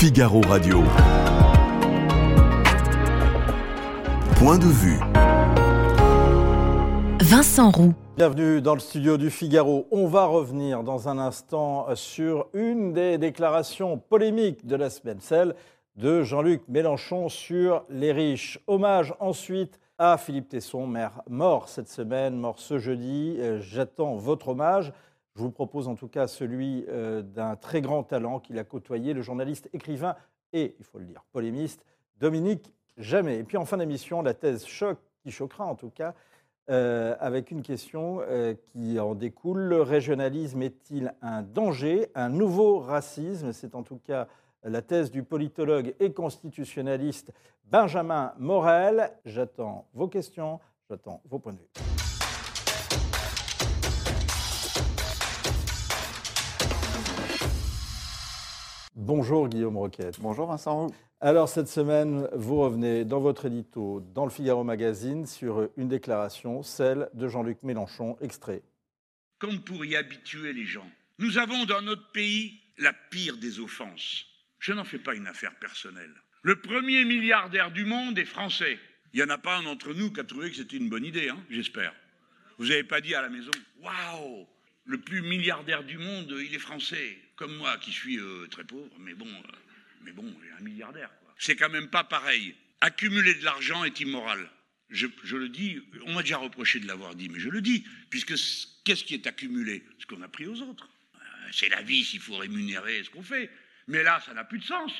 Figaro Radio. Point de vue. Vincent Roux. Bienvenue dans le studio du Figaro. On va revenir dans un instant sur une des déclarations polémiques de la semaine, celle de Jean-Luc Mélenchon sur les riches. Hommage ensuite à Philippe Tesson, maire mort cette semaine, mort ce jeudi. Euh, j'attends votre hommage. Je vous propose en tout cas celui euh, d'un très grand talent qu'il a côtoyé, le journaliste, écrivain et, il faut le dire, polémiste, Dominique Jamais. Et puis en fin d'émission, la thèse choc, qui choquera en tout cas, euh, avec une question euh, qui en découle. Le régionalisme est-il un danger, un nouveau racisme? C'est en tout cas la thèse du politologue et constitutionnaliste Benjamin Morel. J'attends vos questions, j'attends vos points de vue. Bonjour Guillaume Roquette. Bonjour Vincent. Alors cette semaine, vous revenez dans votre édito dans le Figaro Magazine sur une déclaration, celle de Jean-Luc Mélenchon, extrait. Comme pour y habituer les gens, nous avons dans notre pays la pire des offenses. Je n'en fais pas une affaire personnelle. Le premier milliardaire du monde est français. Il n'y en a pas un d'entre nous qui a trouvé que c'était une bonne idée, hein, j'espère. Vous n'avez pas dit à la maison, waouh, le plus milliardaire du monde, il est français, comme moi qui suis euh, très pauvre, mais bon, euh, mais bon, un milliardaire. C'est quand même pas pareil. Accumuler de l'argent est immoral. Je, le dis, on m'a déjà reproché de l'avoir dit, mais je le dis, puisque qu'est-ce qui est accumulé? Ce qu'on a pris aux autres. Euh, c'est la vie s'il faut rémunérer ce qu'on fait. Mais là, ça n'a plus de sens.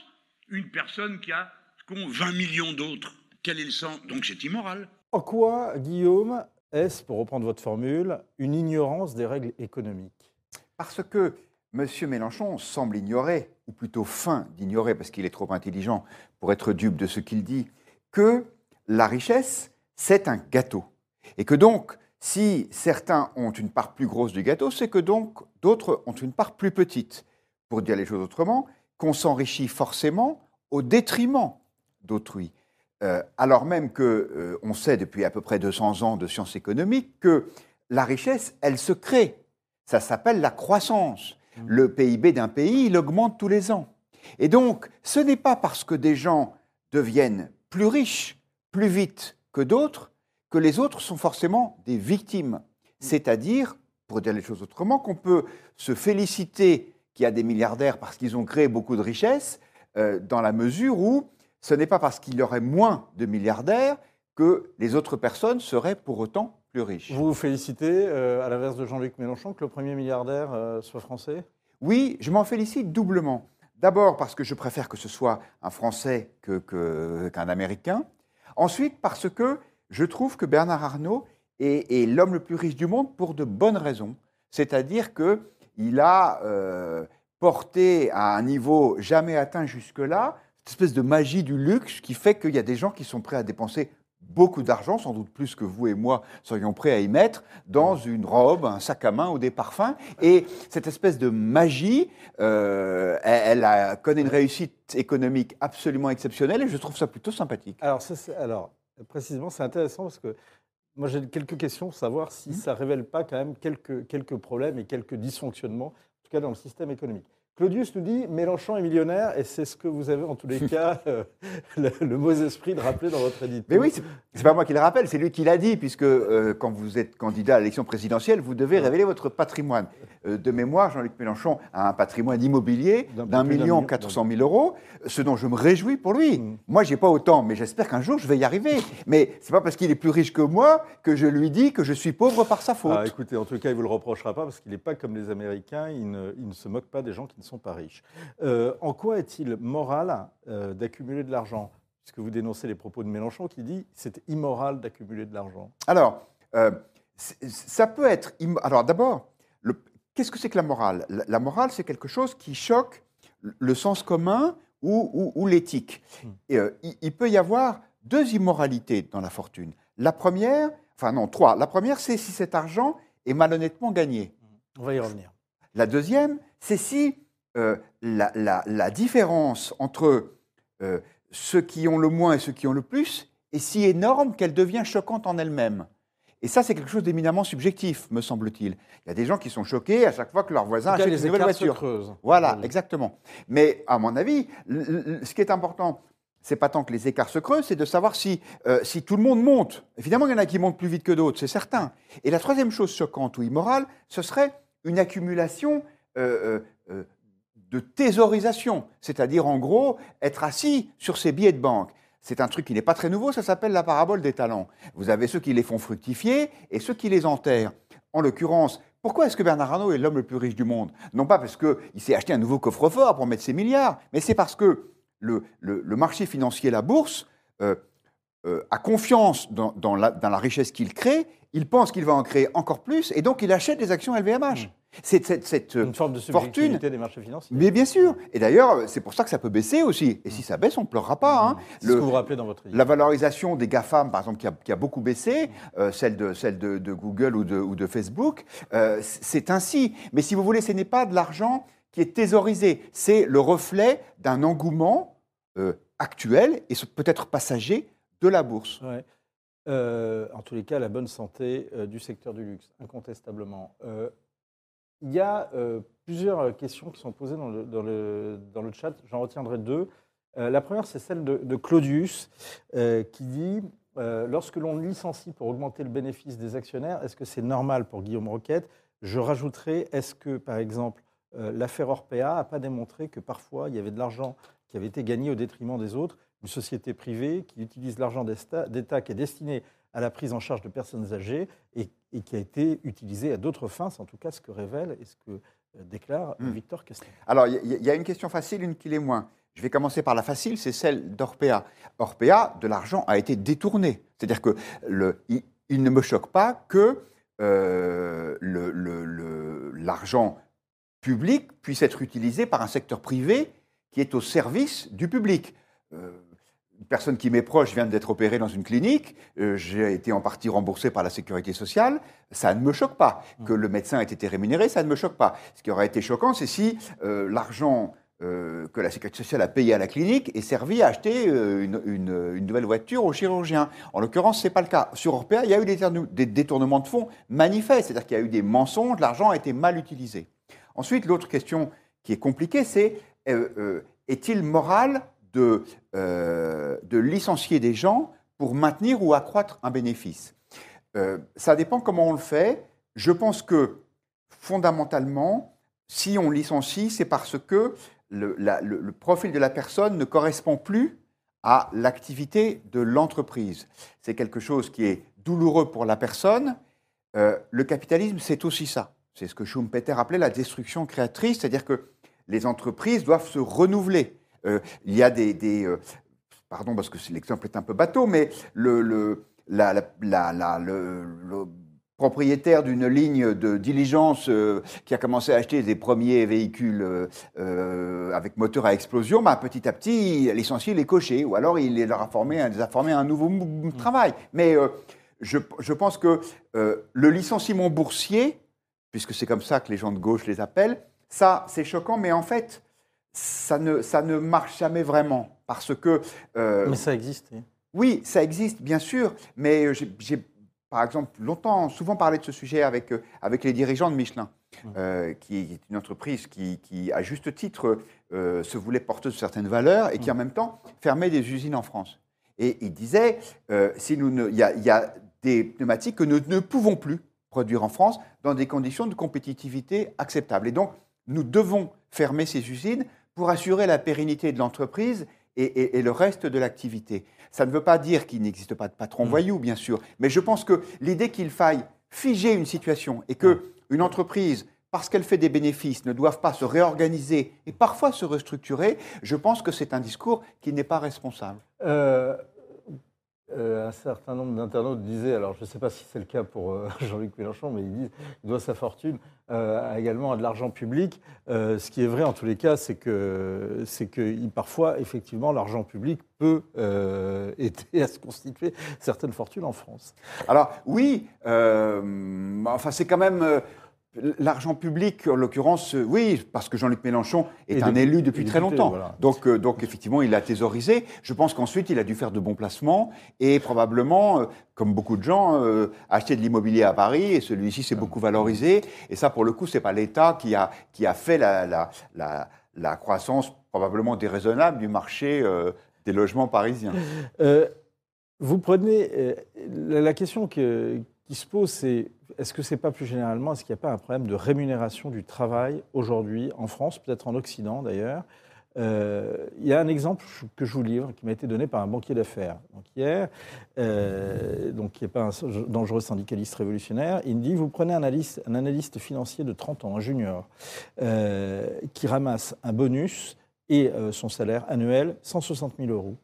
Une personne qui a qu'ont 20 millions d'autres, quel est le sens? Donc c'est immoral. En quoi, Guillaume, est-ce, pour reprendre votre formule, une ignorance des règles économiques? Parce que M. Mélenchon semble ignorer, ou plutôt fin d'ignorer, parce qu'il est trop intelligent pour être dupe de ce qu'il dit, que la richesse, c'est un gâteau. Et que donc, si certains ont une part plus grosse du gâteau, c'est que donc d'autres ont une part plus petite. Pour dire les choses autrement, qu'on s'enrichit forcément au détriment d'autrui. Euh, alors même que euh, on sait depuis à peu près 200 ans de sciences économiques que la richesse, elle se crée. Ça s'appelle la croissance. Mmh. Le PIB d'un pays, il augmente tous les ans. Et donc, ce n'est pas parce que des gens deviennent plus riches, plus vite que d'autres, que les autres sont forcément des victimes. C'est-à-dire, pour dire les choses autrement, qu'on peut se féliciter qu'il y a des milliardaires parce qu'ils ont créé beaucoup de richesses, euh, dans la mesure où ce n'est pas parce qu'il y aurait moins de milliardaires que les autres personnes seraient pour autant plus riches. Vous vous félicitez, euh, à l'inverse de Jean-Luc Mélenchon, que le premier milliardaire euh, soit français? Oui, je m'en félicite doublement. D'abord parce que je préfère que ce soit un Français qu'un que, Américain. Ensuite parce que je trouve que Bernard Arnault est, est l'homme le plus riche du monde pour de bonnes raisons. C'est-à-dire qu'il a euh, porté à un niveau jamais atteint jusque-là espèce de magie du luxe qui fait qu'il y a des gens qui sont prêts à dépenser beaucoup d'argent, sans doute plus que vous et moi serions prêts à y mettre, dans une robe, un sac à main ou des parfums. Et cette espèce de magie, euh, elle, a, connaît une réussite économique absolument exceptionnelle et je trouve ça plutôt sympathique. Alors, alors précisément, c'est intéressant parce que moi j'ai quelques questions pour savoir si mmh. ça ne révèle pas quand même quelques, quelques problèmes et quelques dysfonctionnements, en tout cas dans le système économique. Claudius nous dit Mélenchon est millionnaire et c'est ce que vous avez en tous les cas euh, le, le, mauvais esprit de rappeler dans votre édito. Mais oui, c'est pas moi qui le rappelle, c'est lui qui l'a dit, puisque euh, quand vous êtes candidat à l'élection présidentielle, vous devez révéler votre patrimoine. Euh, de mémoire, Jean-Luc Mélenchon a un patrimoine immobilier d'un million quatre cent mille euros, ce dont je me réjouis pour lui. Mm. Moi, j'ai pas autant, mais j'espère qu'un jour je vais y arriver. mais c'est pas parce qu'il est plus riche que moi que je lui dis que je suis pauvre par sa faute. Ah, écoutez, en tout cas, il vous le reprochera pas parce qu'il n'est pas comme les Américains, il ne, il ne se moque pas des gens qui ne sont pas riches. Euh, en quoi est-il moral euh, d'accumuler de l'argent? Puisque vous dénoncez les propos de Mélenchon qui dit c'est immoral d'accumuler de l'argent. Alors, euh, ça peut être. Alors d'abord, qu'est-ce que c'est que la morale? La, morale, c'est quelque chose qui choque le sens commun ou, ou, ou l'éthique. Hmm. Et, euh, il, il, peut y avoir deux immoralités dans la fortune. La première, enfin non, trois. La première, c'est si cet argent est malhonnêtement gagné. On va y revenir. La deuxième, c'est si euh, la, la, la, différence entre euh, ceux qui ont le moins et ceux qui ont le plus est si énorme qu'elle devient choquante en elle-même. Et ça, c'est quelque chose d'éminemment subjectif, me semble-t-il. Il y a des gens qui sont choqués à chaque fois que leur voisin achète une nouvelle voiture. creusent. Voilà, Oui. exactement. Mais à mon avis, ce qui est important, c'est pas tant que les écarts se creusent, c'est de savoir si, euh, si tout le monde monte. Évidemment, il y en a qui montent plus vite que d'autres, c'est certain. Et la troisième chose choquante ou immorale, ce serait une accumulation euh, euh, de thésaurisation, c'est-à-dire en gros être assis sur ses billets de banque. C'est un truc qui n'est pas très nouveau, ça s'appelle la parabole des talents. Vous avez ceux qui les font fructifier et ceux qui les enterrent. En l'occurrence, pourquoi est-ce que Bernard Arnault est l'homme le plus riche du monde? Non pas parce qu'il s'est acheté un nouveau coffre-fort pour mettre ses milliards, mais c'est parce que le, le- marché financier, la bourse, euh, euh, a confiance dans, dans la, dans la richesse qu'il crée, il pense qu'il va en créer encore plus, et donc il achète des actions LVMH. C'est cette, cette, euh, Une forme de fortune. des marchés financiers. Mais bien sûr. Et d'ailleurs, c'est pour ça que ça peut baisser aussi. Et si ça baisse, on ne pleurera pas. hein. C'est ce Le- que vous rappelez dans votre livre. la valorisation des GAFAM, par exemple, qui a, qui a beaucoup baissé, euh, celle, de, celle de, de Google ou de, ou de Facebook, euh, c'est ainsi. Mais si vous voulez, ce n'est pas de l'argent qui est thésaurisé, c'est le reflet d'un engouement euh, actuel et ce- peut-être passager de la bourse. Ouais. En tous les cas, la bonne santé du secteur du luxe, incontestablement. Il y a euh, plusieurs questions qui sont posées dans le, dans le, dans le chat. J'en retiendrai deux. Euh, la première, c'est celle de, Claudius, euh, qui dit Lorsque l'on licencie pour augmenter le bénéfice des actionnaires, est-ce que c'est normal pour Guillaume Roquette? Je rajouterai Est-ce que, par exemple, l'affaire Orpea n'a pas démontré que parfois il y avait de l'argent qui avait été gagné au détriment des autres? Une société privée qui utilise l'argent d'État qui est destiné à la prise en charge de personnes âgées et, et qui a été utilisé à d'autres fins, c'est en tout cas ce que révèle et ce que euh, déclare Hmm. Victor Castaing. Alors, il y, a une question facile, une qui l'est moins. Je vais commencer par la facile, c'est celle d'Orpea. Orpea, de l'argent a été détourné. C'est-à-dire que le, il, il ne me choque pas que euh, le- le- le- l'argent public puisse être utilisé par un secteur privé qui est au service du public. Euh, une personne qui m'est proche vient d'être opérée dans une clinique, euh, j'ai été en partie remboursé par la sécurité sociale, ça ne me choque pas. Que le médecin ait été rémunéré, ça ne me choque pas. Ce qui aurait été choquant, c'est si euh, l'argent euh, que la sécurité sociale a payé à la clinique est servi à acheter euh, une, une- une nouvelle voiture au chirurgien. En l'occurrence, ce n'est pas le cas. Sur Orpea, il y a eu des, détournements de fonds manifestes, c'est-à-dire qu'il y a eu des mensonges, l'argent a été mal utilisé. Ensuite, l'autre question qui est compliquée, c'est euh, est-il moral de, euh, de licencier des gens pour maintenir ou accroître un bénéfice Euh, Ça dépend comment on le fait. Je pense que fondamentalement, si on licencie, c'est parce que le profil de la personne ne correspond plus à l'activité de l'entreprise. C'est quelque chose qui est douloureux pour la personne. Euh, le capitalisme, c'est aussi ça. C'est ce que Schumpeter appelait la destruction créatrice, c'est-à-dire que les entreprises doivent se renouveler. Euh, il y a des... des, euh, pardon, parce que l'exemple est un peu bateau, mais le, le- la- la- la- la- le- le propriétaire d'une ligne de diligence euh, qui a commencé à acheter des premiers véhicules euh, avec moteur à explosion, bah, petit à petit, l'essentiel les coché, ou alors il leur a formé, un- a formé un nouveau mou- travail. Mais euh, je, je pense que le licenciement boursier, puisque c'est comme ça que les gens de gauche les appellent, ça, c'est choquant, mais en fait, ça ne, ça ne marche jamais vraiment. Parce que, euh, Mais ça existait. oui, ça existe, bien sûr, mais euh, j'ai, par exemple, longtemps, souvent parlé de ce sujet avec, euh, avec les dirigeants de Michelin, Mmh. euh, qui est une entreprise qui, qui, à juste titre, euh, se voulait porteuse de certaines valeurs et qui, en même temps, fermait des usines en France. Et ils disaient, euh, si il y, a- il y a des pneumatiques que nous ne pouvons plus produire en France dans des conditions de compétitivité acceptables. Et donc, nous devons fermer ces usines pour assurer la pérennité de l'entreprise et, et- et le reste de l'activité. Ça ne veut pas dire qu'il n'existe pas de patron Mm. voyou, bien sûr, mais je pense que l'idée qu'il faille figer une situation et que une entreprise, parce qu'elle fait des bénéfices, ne doive pas se réorganiser et parfois se restructurer, je pense que c'est un discours qui n'est pas responsable. Euh, euh, un certain nombre d'internautes disaient, alors je ne sais pas si c'est le cas pour euh, Jean-Luc Mélenchon, mais ils disent qu'il doit sa fortune euh, également à de l'argent public. Ce qui est vrai en tous les cas, c'est que, c'est que il- parfois, effectivement, l'argent public peut aider à se constituer certaines fortunes en France. Alors oui, enfin c'est quand même, L'argent public, en l'occurrence, euh, oui, parce que Jean-Luc Mélenchon est Et un élu depuis très député, longtemps. voilà. Donc, euh, donc, effectivement, il a thésaurisé. Je pense qu'ensuite, il a dû faire de bons placements et probablement, euh, comme beaucoup de gens, euh, acheter de l'immobilier à Paris et celui-ci s'est beaucoup valorisé. Et ça, pour le coup, c'est pas l'État qui a, qui a fait la, la, la, la croissance probablement déraisonnable du marché des logements parisiens. Vous prenez. la question que- qui se pose, c'est est-ce que c'est pas plus généralement, est-ce qu'il n'y a pas un problème de rémunération du travail aujourd'hui en France, peut-être en Occident d'ailleurs? Euh, Il y a un exemple que je vous livre qui m'a été donné par un banquier d'affaires. Hier, euh, donc qui n'est pas un dangereux syndicaliste révolutionnaire, il me dit vous prenez un analyste, financier de 30 ans, un junior, euh, qui ramasse un bonus et son salaire annuel 160 000 euros.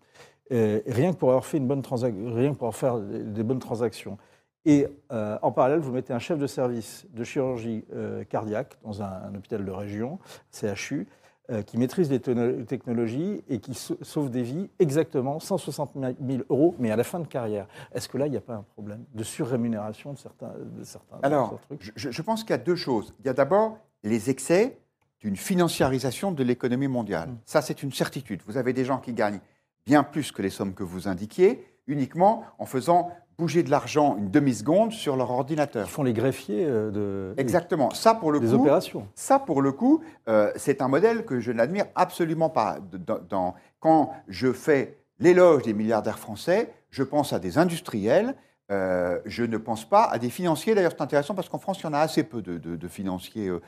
Rien que pour avoir fait une bonne rien que pour avoir des, des bonnes transactions. Et euh, en parallèle, vous mettez un chef de service de chirurgie euh, cardiaque dans un, un hôpital de région, CHU, euh, qui maîtrise les technologies et qui sau- sauve des vies exactement 160 000 euros, mais à la fin de carrière. Est-ce que là, il n'y a pas un problème de surrémunération de certains, de certains, de Alors, certains trucs? je, je pense qu'il y a deux choses. Il y a d'abord les excès d'une financiarisation de l'économie mondiale. Mm. Ça, c'est une certitude. Vous avez des gens qui gagnent bien plus que les sommes que vous indiquiez, uniquement en faisant bouger de l'argent une demi-seconde sur leur ordinateur. Qui font les greffiers euh, de, Exactement. Ça, pour le des coup, opérations. ça, pour le coup, euh, c'est un modèle que je n'admire absolument pas. De- dans- dans- quand je fais l'éloge des milliardaires français, je pense à des industriels, euh, je ne pense pas à des financiers. D'ailleurs, c'est intéressant parce qu'en France, il y en a assez peu de, de- de financiers. euh,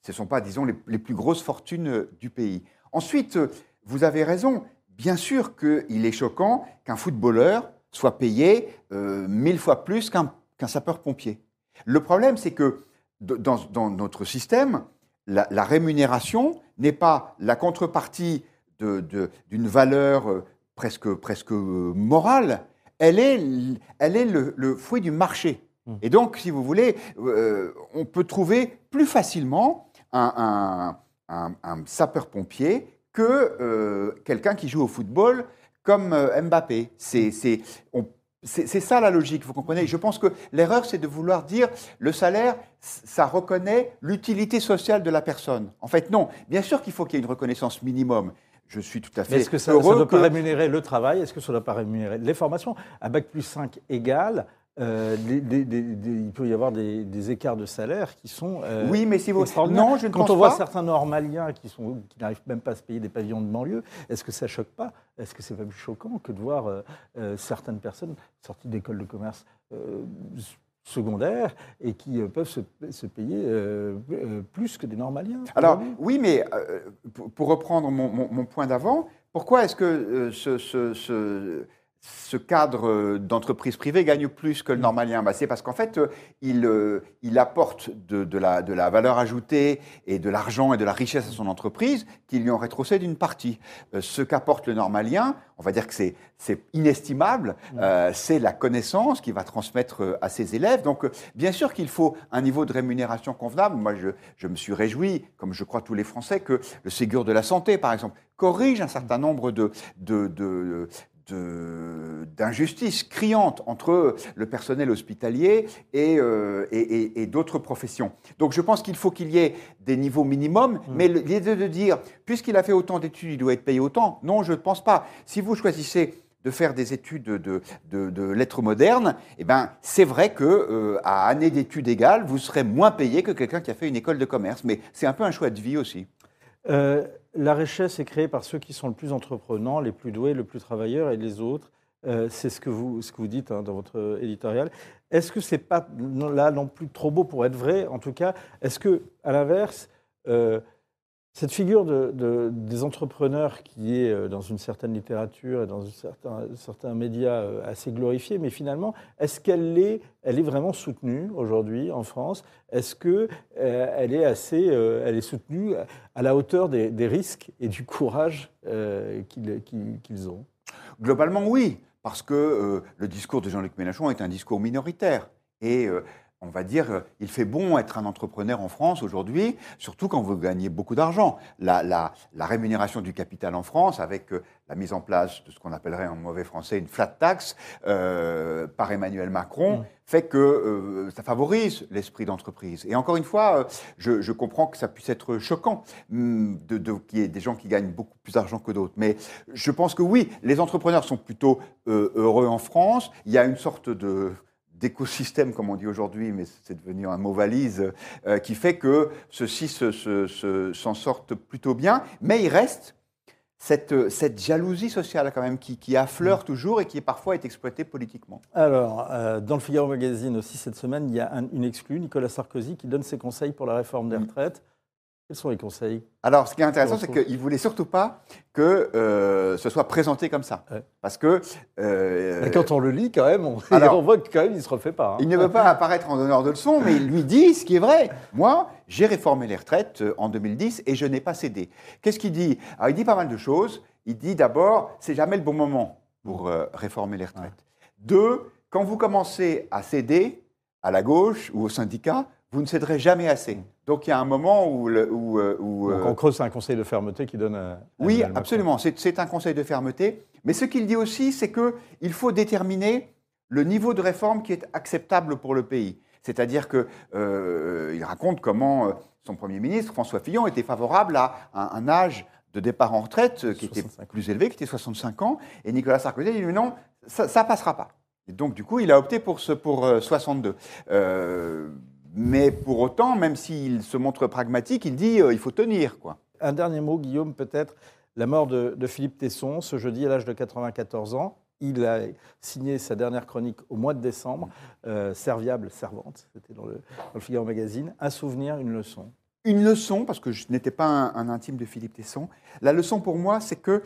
ce ne sont pas, disons, les, les plus grosses fortunes du pays. Ensuite, vous avez raison. Bien sûr qu'il est choquant qu'un footballeur soit payé euh, mille fois plus qu'un sapeur-pompier. Le problème, c'est que dans, dans notre système, la, la rémunération n'est pas la contrepartie de- de- d'une valeur euh, presque, presque euh, morale, elle est, elle est le, le fruit du marché. Mm. Et donc, si vous voulez, euh, on peut trouver plus facilement un, un- un- un sapeur-pompier que euh, quelqu'un qui joue au football comme euh, Mbappé. C'est ça la logique, vous comprenez? Je pense que l'erreur, c'est de vouloir dire le salaire, ça reconnaît l'utilité sociale de la personne. En fait, non. Bien sûr qu'il faut qu'il y ait une reconnaissance minimum. Je suis tout à fait est-ce que ça ne doit que- pas rémunérer le travail? Est-ce que ça ne doit pas rémunérer les formations? À Bac plus 5 égale, euh, des- des- des- des- il peut y avoir des, écarts de salaire qui sont euh, Oui, mais si vous... Non, je ne Quand pense on voit pas. certains normaliens qui, sont, qui n'arrivent même pas à se payer des pavillons de banlieue, est-ce que ça choque pas? Est-ce que c'est pas plus choquant que de voir euh, certaines personnes sorties d'écoles de commerce secondaires et qui peuvent se, se payer euh, plus que des normaliens? Alors, oui, mais euh, pour, pour reprendre mon, mon- mon point d'avant, pourquoi est-ce que euh, ce, ce- ce- ce cadre euh, d'entreprise privée gagne plus que le normalien Bah, C'est parce qu'en fait, euh, il, euh, il apporte de, de la, de la valeur ajoutée et de l'argent et de la richesse à son entreprise qui lui en rétrocède une partie. Ce qu'apporte le normalien, on va dire que c'est c'est inestimable, euh, c'est la connaissance qu'il va transmettre à ses élèves. Donc, bien sûr qu'il faut un niveau de rémunération convenable. Moi, je, je me suis réjoui, comme je crois tous les Français, que le Ségur de la santé, par exemple, corrige un certain nombre de, de, de- d'injustices criantes entre le personnel hospitalier et, euh, et- et- et d'autres professions. Donc je pense qu'il faut qu'il y ait des niveaux minimums, mais le- l'idée de dire, puisqu'il a fait autant d'études, il doit être payé autant, non, je ne pense pas. Si vous choisissez de faire des études de, de- de- lettres modernes, eh ben, c'est vrai que euh, à année d'études égale, vous serez moins payé que quelqu'un qui a fait une école de commerce. Mais c'est un peu un choix de vie aussi. Euh, la richesse est créée par ceux qui sont le plus entreprenants, les plus doués, le plus travailleurs, et les autres. euh, c'est ce que vous, ce que vous dites hein, dans votre éditorial. Est-ce que c'est pas là non plus trop beau pour être vrai En tout cas, est-ce que, à l'inverse, euh, cette figure de, de- des entrepreneurs qui est euh, dans une certaine littérature et dans certains médias euh, assez glorifiée, mais finalement, est-ce qu'elle est, vraiment soutenue aujourd'hui en France? Est-ce que euh, est assez, est soutenue à la hauteur des, risques et du courage qu'ils ont? Globalement, oui, parce que le discours de Jean-Luc Mélenchon est un discours minoritaire. Et on va dire, euh, il fait bon être un entrepreneur en France aujourd'hui, surtout quand vous gagnez beaucoup d'argent. La, la- la rémunération du capital en France, avec euh, la mise en place de ce qu'on appellerait en mauvais français une flat tax euh, par Emmanuel Macron, Mm. fait que euh, ça favorise l'esprit d'entreprise. Et encore une fois, je, je comprends que ça puisse être choquant hum, de, de- qu'il y ait des gens qui gagnent beaucoup plus d'argent que d'autres. Mais je pense que oui, les entrepreneurs sont plutôt euh, heureux en France. Il y a une sorte de d'écosystème, comme on dit aujourd'hui, mais c'est devenu un mot valise, euh, qui fait que ceux-ci se- se- se- s'en sortent plutôt bien. Mais il reste cette, cette jalousie sociale quand même qui, qui affleure toujours et qui parfois est exploitée politiquement. Alors, euh, dans le Figaro Magazine aussi cette semaine, il y a un- une exclue, Nicolas Sarkozy, qui donne ses conseils pour la réforme des Mm. retraites. Quels sont les conseils Alors, ce qui est intéressant, c'est qu'il ne voulait surtout pas que euh, ce soit présenté comme ça. Ouais. Parce que euh, Quand on le lit, quand même, on, Alors- on voit que quand même, il ne se refait pas. hein. il ne veut pas apparaître en donneur de leçons, mais il lui dit ce qui est vrai. Moi, j'ai réformé les retraites euh, en 2010 et je n'ai pas cédé. Qu'est-ce qu'il dit? Alors, il dit pas mal de choses. Il dit d'abord, c'est jamais le bon moment pour euh, réformer les retraites. Deux, quand vous commencez à céder à la gauche ou au syndicat, vous ne céderez jamais assez. Donc il y a un moment où... le- où, euh, où, Donc, euh, en creux, c'est un conseil de fermeté qui donne. à oui, absolument. C'est un conseil de fermeté. Mais ce qu'il dit aussi, c'est qu'il faut déterminer le niveau de réforme qui est acceptable pour le pays. C'est-à-dire qu'il raconte comment euh, son Premier ministre, François Fillon, était favorable à un, un âge de départ en retraite euh, qui 65 était plus élevé, qui était 65 ans. Et Nicolas Sarkozy a dit non, ça ne passera pas. Et donc, du coup, il a opté pour, ce, pour euh, 62. Euh, mais pour autant, même s'il se montre pragmatique, il dit euh, il faut tenir. quoi. Un dernier mot, Guillaume, peut-être. La mort de, de Philippe Tesson, ce jeudi à l'âge de 94 ans. Il a signé sa dernière chronique au mois de décembre, euh, Serviable, Servante, c'était dans le, dans le Figaro Magazine. Un souvenir, une leçon. Une leçon, parce que je n'étais pas un, un intime de Philippe Tesson, la leçon pour moi, c'est que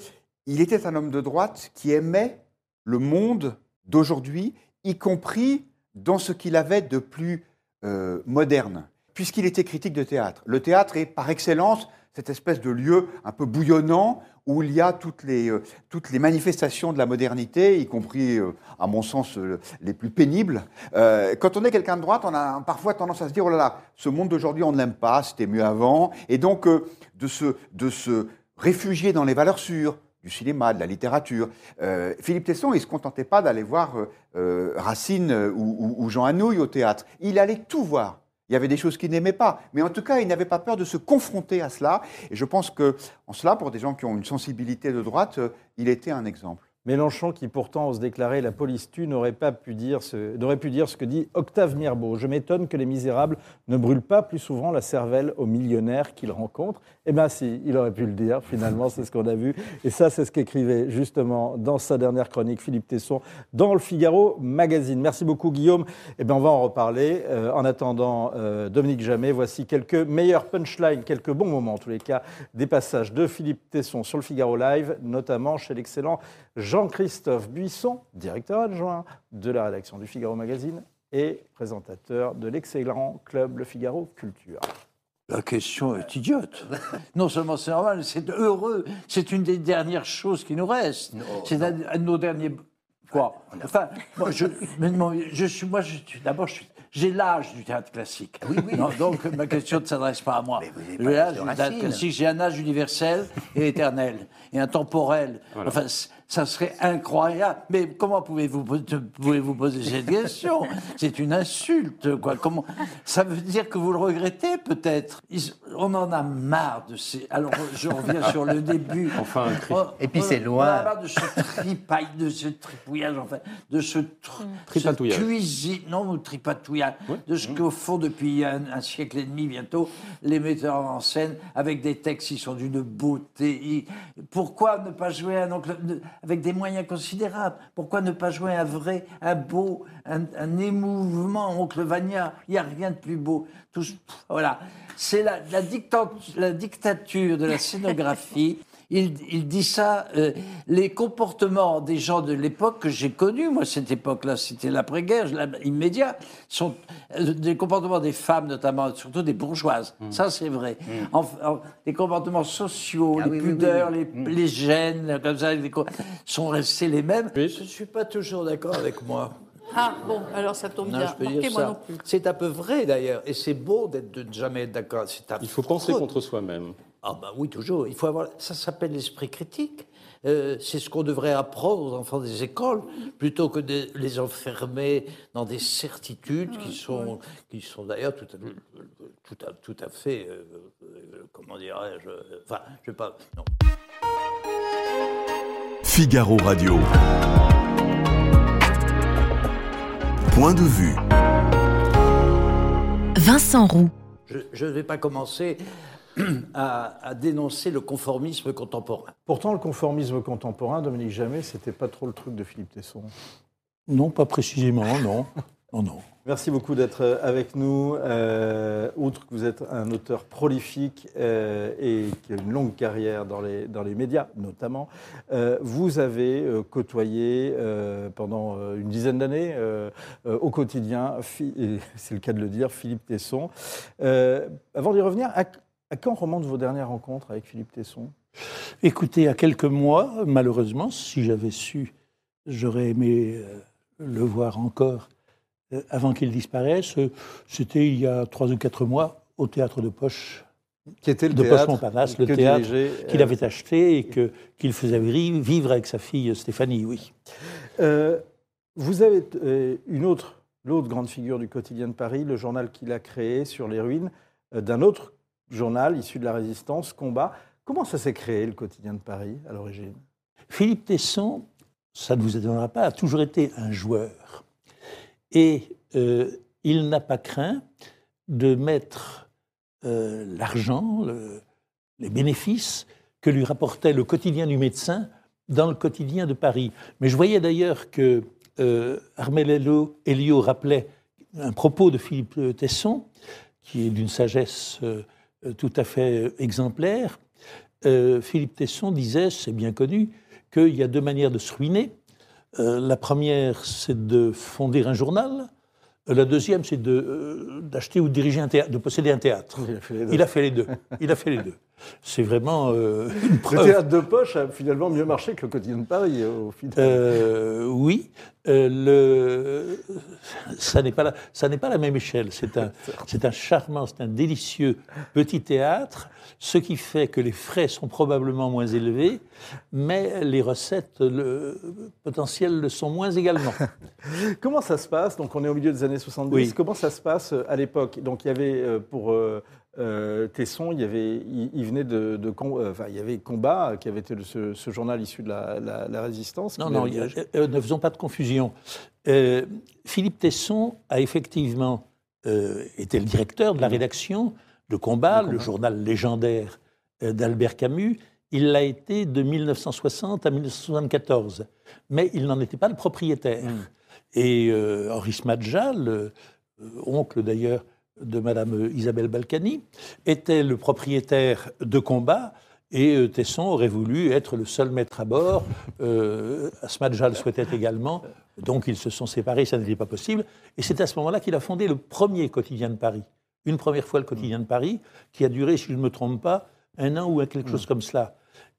il était un homme de droite qui aimait le monde d'aujourd'hui, y compris dans ce qu'il avait de plus euh, moderne, puisqu'il était critique de théâtre. Le théâtre est par excellence cette espèce de lieu un peu bouillonnant où il y a toutes les, euh, toutes les manifestations de la modernité, y compris, euh, à mon sens, euh, les plus pénibles. Quand on est quelqu'un de droite, on a parfois tendance à se dire, oh là là, ce monde d'aujourd'hui, on ne l'aime pas, c'était mieux avant. Et donc, de, se, de se réfugier dans les valeurs sûres, du cinéma, de la littérature. Euh, Philippe Tesson, il ne se contentait pas d'aller voir euh, euh, Racine ou, ou- Jean Anouilh au théâtre. Il allait tout voir. Il y avait des choses qu'il n'aimait pas, mais en tout cas, il n'avait pas peur de se confronter à cela. Et je pense que, en cela, pour des gens qui ont une sensibilité de droite, il était un exemple. Mélenchon, qui pourtant ose déclarer la police tue, n'aurait pas pu dire ce, pu dire ce que dit Octave Mirbeau. Je m'étonne que les misérables ne brûlent pas plus souvent la cervelle aux millionnaires qu'ils rencontrent. Eh bien si, il aurait pu le dire, finalement, c'est ce qu'on a vu. Et ça, c'est ce qu'écrivait justement dans sa dernière chronique Philippe Tesson dans le Figaro Magazine. Merci beaucoup Guillaume. Eh bien on va en reparler. Euh, en attendant, euh, Dominique Jamais, voici quelques meilleurs punchlines, quelques bons moments en tous les cas, des passages de Philippe Tesson sur le Figaro Live, notamment chez l'excellent Jean-Christophe Buisson, directeur adjoint de la rédaction du Figaro Magazine et présentateur de l'excellent club Le Figaro Culture. La question est idiote. Non seulement c'est normal, c'est heureux. C'est une des dernières choses qui nous restent. C'est un, un de nos derniers. Quoi Enfin, moi, je, mais non, je suis, moi, je suis, d'abord, je suis- j'ai l'âge du théâtre classique. Non, donc, ma question ne s'adresse pas à moi. Mais vous n'avez J'ai pas l'âge de du racines. théâtre classique, j'ai un âge universel et éternel, et un temporel. Enfin, ça serait incroyable. Mais comment pouvez-vous pouvez-vous poser cette question? C'est une insulte, quoi. Comment Ça veut dire que vous le regrettez, peut-être? On en a marre de ces. Alors, je reviens sur le début. Enfin, un cri. On- Et puis c'est On loin. a marre de ce tripaille, de ce tripouillage, enfin, de ce, tr- Tripatouillage. ce cuisine, non, ou tripatouillage, de ce qu'au fond, depuis un, un siècle et demi bientôt, les metteurs en scène, avec des textes qui sont d'une beauté. Pourquoi ne pas jouer un oncle avec des moyens considérables Pourquoi ne pas jouer un vrai, un beau, un, un émouvement, oncle Vania? Il n'y a rien de plus beau. Tout, voilà. C'est la, la dictature de la scénographie. Il, il dit ça, euh, les comportements des gens de l'époque que j'ai connus, moi cette époque-là, c'était l'après-guerre, la- immédiat, sont euh, des comportements des femmes notamment, surtout des bourgeoises. Ça c'est vrai. En- en- les comportements sociaux, Ah les oui, oui, oui, pudeurs, oui. les, les gènes, comme ça, les sont restés les mêmes. Oui. Je ne suis pas toujours d'accord avec moi. Ah bon, alors ça tombe Non, bien. je peux Marquez, dire moi ça. non plus. C'est un peu vrai d'ailleurs, et c'est beau d'être de ne jamais être d'accord. C'est Il faut penser contre soi-même. Ah bah oui, toujours. Il faut avoir. Ça s'appelle l'esprit critique. Euh, c'est ce qu'on devrait apprendre aux enfants des écoles, plutôt que de les enfermer dans des certitudes qui sont, qui sont d'ailleurs tout à, tout à, tout à fait, euh, euh, comment dirais-je, enfin, je sais pas, non. Figaro Radio. Point de vue. Vincent Roux. Je ne vais pas commencer à, à dénoncer le conformisme contemporain. Pourtant, le conformisme contemporain, Dominique Jamais, c'était pas trop le truc de Philippe Tesson. Non, pas précisément, non. Non, non. Merci beaucoup d'être euh, avec nous. Euh, outre que vous êtes un auteur prolifique euh, et qui a une longue carrière dans les, dans les médias, notamment, euh, vous avez euh, côtoyé euh, pendant une dizaine d'années euh, euh, au quotidien, c'est le cas de le dire, Philippe Tesson. Euh, avant d'y revenir, à, à quand remontent vos dernières rencontres avec Philippe Tesson? Écoutez, à quelques mois, malheureusement, si j'avais su, j'aurais aimé euh, le voir encore euh, avant qu'il disparaisse. Euh, C'était il y a trois ou quatre mois au théâtre de Poche, Qui était le de théâtre Poche-Montparnasse, le que théâtre dirigeait, qu'il euh, avait acheté et que- qu'il faisait vivre avec sa fille Stéphanie, oui. Euh, vous avez euh, une autre, l'autre grande figure du quotidien de Paris, le journal qu'il a créé sur les ruines euh, d'un autre journal issu de la résistance, Combat. Comment ça s'est créé, le quotidien de Paris, à l'origine? Philippe Tesson, ça ne vous étonnera pas, a toujours été un joueur. Et euh, il n'a pas craint de mettre euh, l'argent, le- les bénéfices que lui rapportait le quotidien du médecin dans le quotidien de Paris. Mais je voyais d'ailleurs que euh, Armel Elio, rappelait un propos de Philippe Tesson, qui est d'une sagesse euh, tout à fait euh, exemplaire. Euh, Philippe Tesson disait, c'est bien connu, qu'il y a deux manières de se ruiner. Euh, la première, c'est de fonder un journal. Euh, La deuxième, c'est de, euh, d'acheter ou de diriger un théâtre, de posséder un théâtre. Il a fait les deux. Il a fait les deux. C'est vraiment euh, une Le preuve. théâtre de poche a finalement mieux marché que le quotidien de Paris, au final. Euh, oui, euh, le, ça n'est pas la, ça pas la même échelle. C'est un, un charmant, c'est un délicieux petit théâtre, ce qui fait que les frais sont probablement moins élevés, mais les recettes le, potentielles le sont moins également. Comment ça se passe? Donc, on est au milieu des années 70. Oui. Comment ça se passe euh, à l'époque? Donc, il y avait euh, pour euh, Tesson, il, y avait, il, il venait de, euh, enfin, il y avait Combat, qui avait été ce, ce journal issu de la, la- la résistance. Non, non, a- euh, ne faisons pas de confusion. Philippe Tesson a effectivement été le directeur de la rédaction de Combat, le journal légendaire d'Albert Camus. Il l'a été de 1960 à 1974, mais il n'en était pas le propriétaire. Et euh, Henri Smadja, le oncle d'ailleurs de Madame Isabelle Balkany, était le propriétaire de Combat. Et euh, Tesson aurait voulu être le seul maître à bord. Euh, Smadja le souhaitait également. Donc ils se sont séparés, ça n'était pas possible. Et c'est à ce moment-là qu'il a fondé le premier quotidien de Paris. Une première fois le quotidien de Paris, qui a duré, si je ne me trompe pas, un an ou quelque chose comme cela.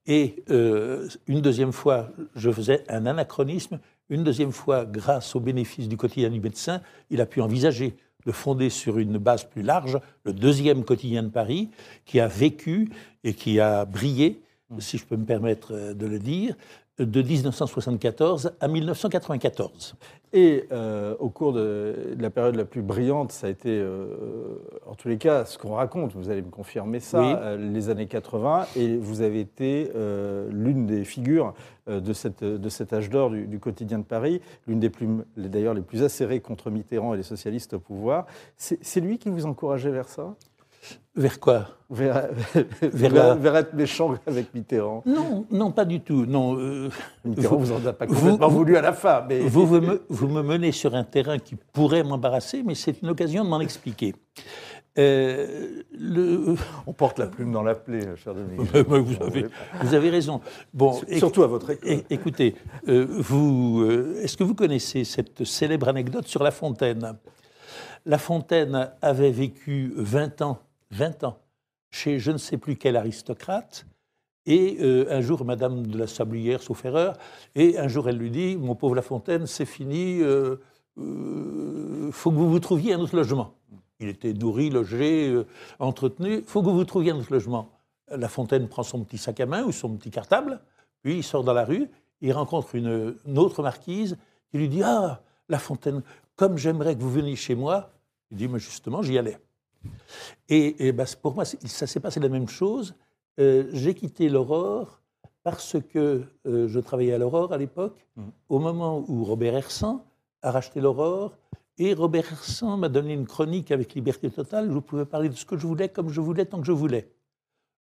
Et euh, une deuxième fois, je faisais un anachronisme. Une deuxième fois, grâce aux bénéfices du quotidien du médecin, il a pu envisager de fonder sur une base plus large le deuxième quotidien de Paris, qui a vécu et qui a brillé, si je peux me permettre euh, de le dire, de 1974 à 1994. Et euh, au cours de, de la période la plus brillante, ça a été, euh, en tous les cas, ce qu'on raconte, vous allez me confirmer ça, Oui. euh, les années 80, et vous avez été l'une des figures de, cette, de cet âge d'or du, du quotidien de Paris, l'une des plus, d'ailleurs les plus acérées contre Mitterrand et les socialistes au pouvoir. C'est lui qui vous encourageait vers ça? Vers quoi vers, Vers vers- la- vers être méchant avec Mitterrand Non, non, pas du tout. Non, euh, Mitterrand vous en a pas complètement vous- voulu à la fin, mais... vous, vous me, vous me menez sur un terrain qui pourrait m'embarrasser, mais c'est une occasion de m'en expliquer. Euh, le, On porte la plume dans la plaie, cher Dominique. Euh, vous, avez, vous avez raison. Bon, Surtout à votre école. écoutez, euh, vous, euh, est-ce que vous connaissez cette célèbre anecdote sur La Fontaine? La Fontaine avait vécu 20 ans, 20 ans chez je ne sais plus quel aristocrate. Et euh, un jour, Madame de la Sablière, sauf erreur, et un jour, elle lui dit Mon pauvre La Fontaine, c'est fini, euh, euh, faut que vous vous trouviez un autre logement. Il était nourri, logé, entretenu. faut que vous vous trouviez un autre logement. La Fontaine prend son petit sac à main ou son petit cartable, puis il sort dans la rue, il rencontre une, une autre marquise qui lui dit Ah, La Fontaine, comme j'aimerais que vous veniez chez moi. Il dit Mais justement, j'y allais. Et, et ben, pour moi, ça s'est passé la même chose. Euh, J'ai quitté l'Aurore parce que euh, je travaillais à l'Aurore à l'époque, au moment où Robert Hersan a racheté l'Aurore. Et Robert Hersan m'a donné une chronique avec liberté totale où je pouvais parler de ce que je voulais, comme je voulais, tant que je voulais.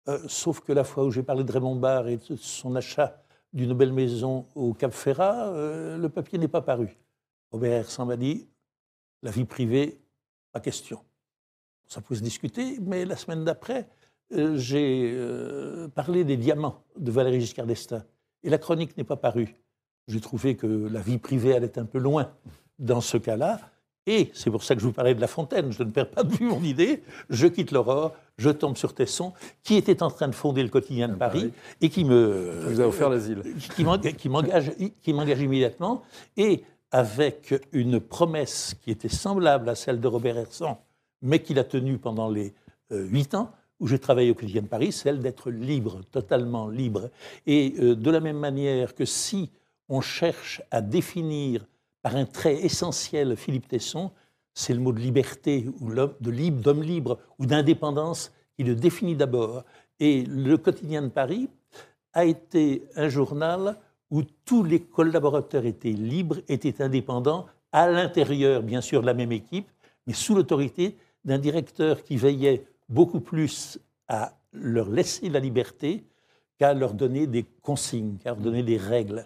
Euh, sauf que la fois où j'ai parlé de Raymond Barre et de son achat d'une belle maison au Cap Ferrat, le papier n'est pas paru. Robert Hersan m'a dit la vie privée, pas question. Ça pouvait se discuter, mais la semaine d'après, euh, j'ai euh, parlé des diamants de Valéry Giscard d'Estaing. Et la chronique n'est pas parue. J'ai trouvé que la vie privée allait un peu loin dans ce cas-là. Et c'est pour ça que je vous parlais de La Fontaine. Je ne perds pas de vue mon idée. Je quitte l'Aurore, je tombe sur Tesson, qui était en train de fonder le quotidien de Paris et qui me vous a offert l'asile. qui qui m'engage qui m'engage immédiatement et avec une promesse qui était semblable à celle de Robert Hersan, mais qu'il a tenue pendant les euh, huit ans où j'ai travaillé au quotidien de Paris, celle d'être libre, totalement libre. Et euh, de la même manière que si on cherche à définir par un trait essentiel Philippe Tesson, c'est le mot de liberté ou de d'homme libre ou d'indépendance qui le définit d'abord. Et le quotidien de Paris a été un journal où tous les collaborateurs étaient libres, étaient indépendants, à l'intérieur, bien sûr, de la même équipe, mais sous l'autorité d'un directeur qui veillait beaucoup plus à leur laisser la liberté qu'à leur donner des consignes, qu'à leur donner des règles.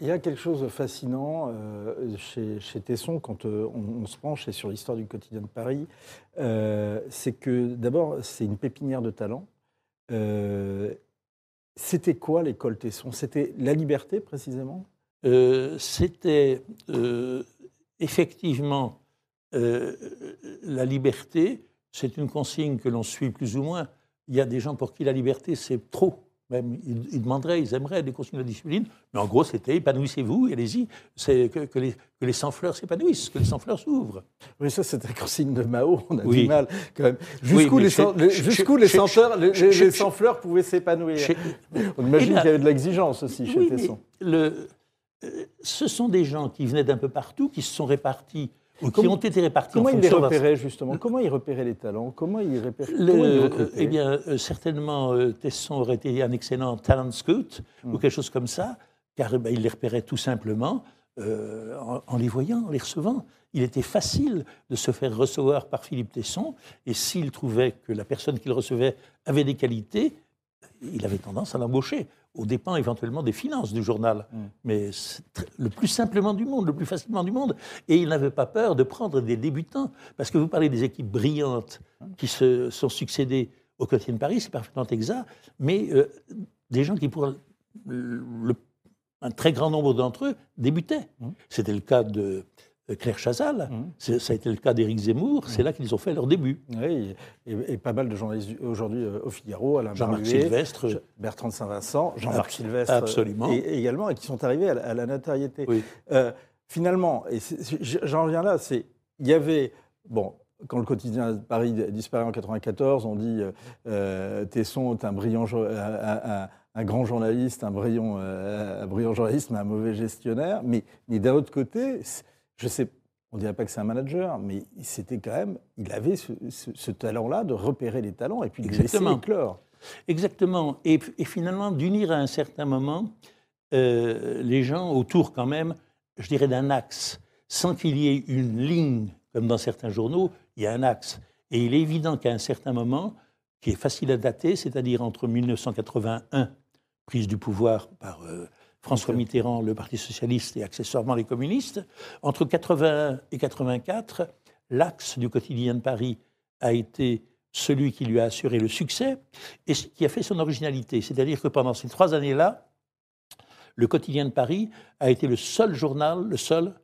Il y a quelque chose de fascinant euh, chez, chez Tesson quand euh, on, on se penche et sur l'histoire du quotidien de Paris. euh, c'est que d'abord, c'est une pépinière de talent. Euh, C'était quoi l'école Tesson? C'était la liberté précisément? Euh, C'était euh, effectivement euh, la liberté, c'est une consigne que l'on suit plus ou moins. Il y a des gens pour qui la liberté, c'est trop. Même, ils, ils demanderaient, ils aimeraient des consignes de discipline, mais en gros, c'était épanouissez-vous, allez-y, c'est que, que les, que les sans-fleurs s'épanouissent, que les sans-fleurs s'ouvrent. Oui, ça c'était la consigne de Mao, on a Oui. du mal quand même. Jusqu'où les, sans- les sans-fleurs pouvaient s'épanouir On imagine qu'il y avait de l'exigence aussi chez Oui, Tesson. le- euh, ce sont des gens qui venaient d'un peu partout, qui se sont répartis, qui Comment- ont été répartis Comment en il les repérait justement? Comment il repérait les talents? Comment il repérait euh, eh bien, euh, certainement, euh, Tesson aurait été un excellent talent scout ou quelque chose comme ça, car ben, il les repérait tout simplement en, en les voyant, en les recevant. Il était facile de se faire recevoir par Philippe Tesson, et s'il trouvait que la personne qu'il recevait avait des qualités, il avait tendance à l'embaucher, au dépens éventuellement des finances du journal, mais c'est tr- le plus simplement du monde, le plus facilement du monde. Et il n'avait pas peur de prendre des débutants, parce que vous parlez des équipes brillantes qui se sont succédées au quotidien de Paris, c'est parfaitement exact, mais euh, des gens qui, pour le- un très grand nombre d'entre eux, débutaient. C'était le cas de Claire Chazal, c'est- ça a été le cas d'Éric Zemmour, c'est là qu'ils ont fait leur début. Oui, et, et pas mal de journalistes aujourd'hui euh, au Figaro, Alain Jean-Marc Sylvestre. Je- Bertrand de Saint-Vincent, Jean-Marc Sylvestre. euh, absolument. Et, également, et qui sont arrivés à la, à la notoriété. Oui. Euh, finalement, et j'en reviens là, c'est il y avait bon. Quand le quotidien de Paris disparaît en 94, on dit euh, euh, Tesson est un brillant, un, un- un grand journaliste, un brillant, euh, un brillant journaliste, mais un mauvais gestionnaire. Mais, mais d'un autre côté, je sais, on dirait pas que c'est un manager, mais c'était quand même, il avait ce, ce- ce talent-là de repérer les talents et puis de les laisser Exactement. éclore. Exactement. Et, et finalement, d'unir à un certain moment euh, les gens autour quand même, je dirais, d'un axe, sans qu'il y ait une ligne, comme dans certains journaux, il y a un axe. Et il est évident qu'à un certain moment, qui est facile à dater, c'est-à-dire entre 1981, prise du pouvoir par euh, François Mitterrand, le Parti socialiste et accessoirement les communistes, entre 81 et 84, l'axe du quotidien de Paris a été celui qui lui a assuré le succès et ce qui a fait son originalité. C'est-à-dire que pendant ces trois années-là, le quotidien de Paris a été le seul journal, le seul,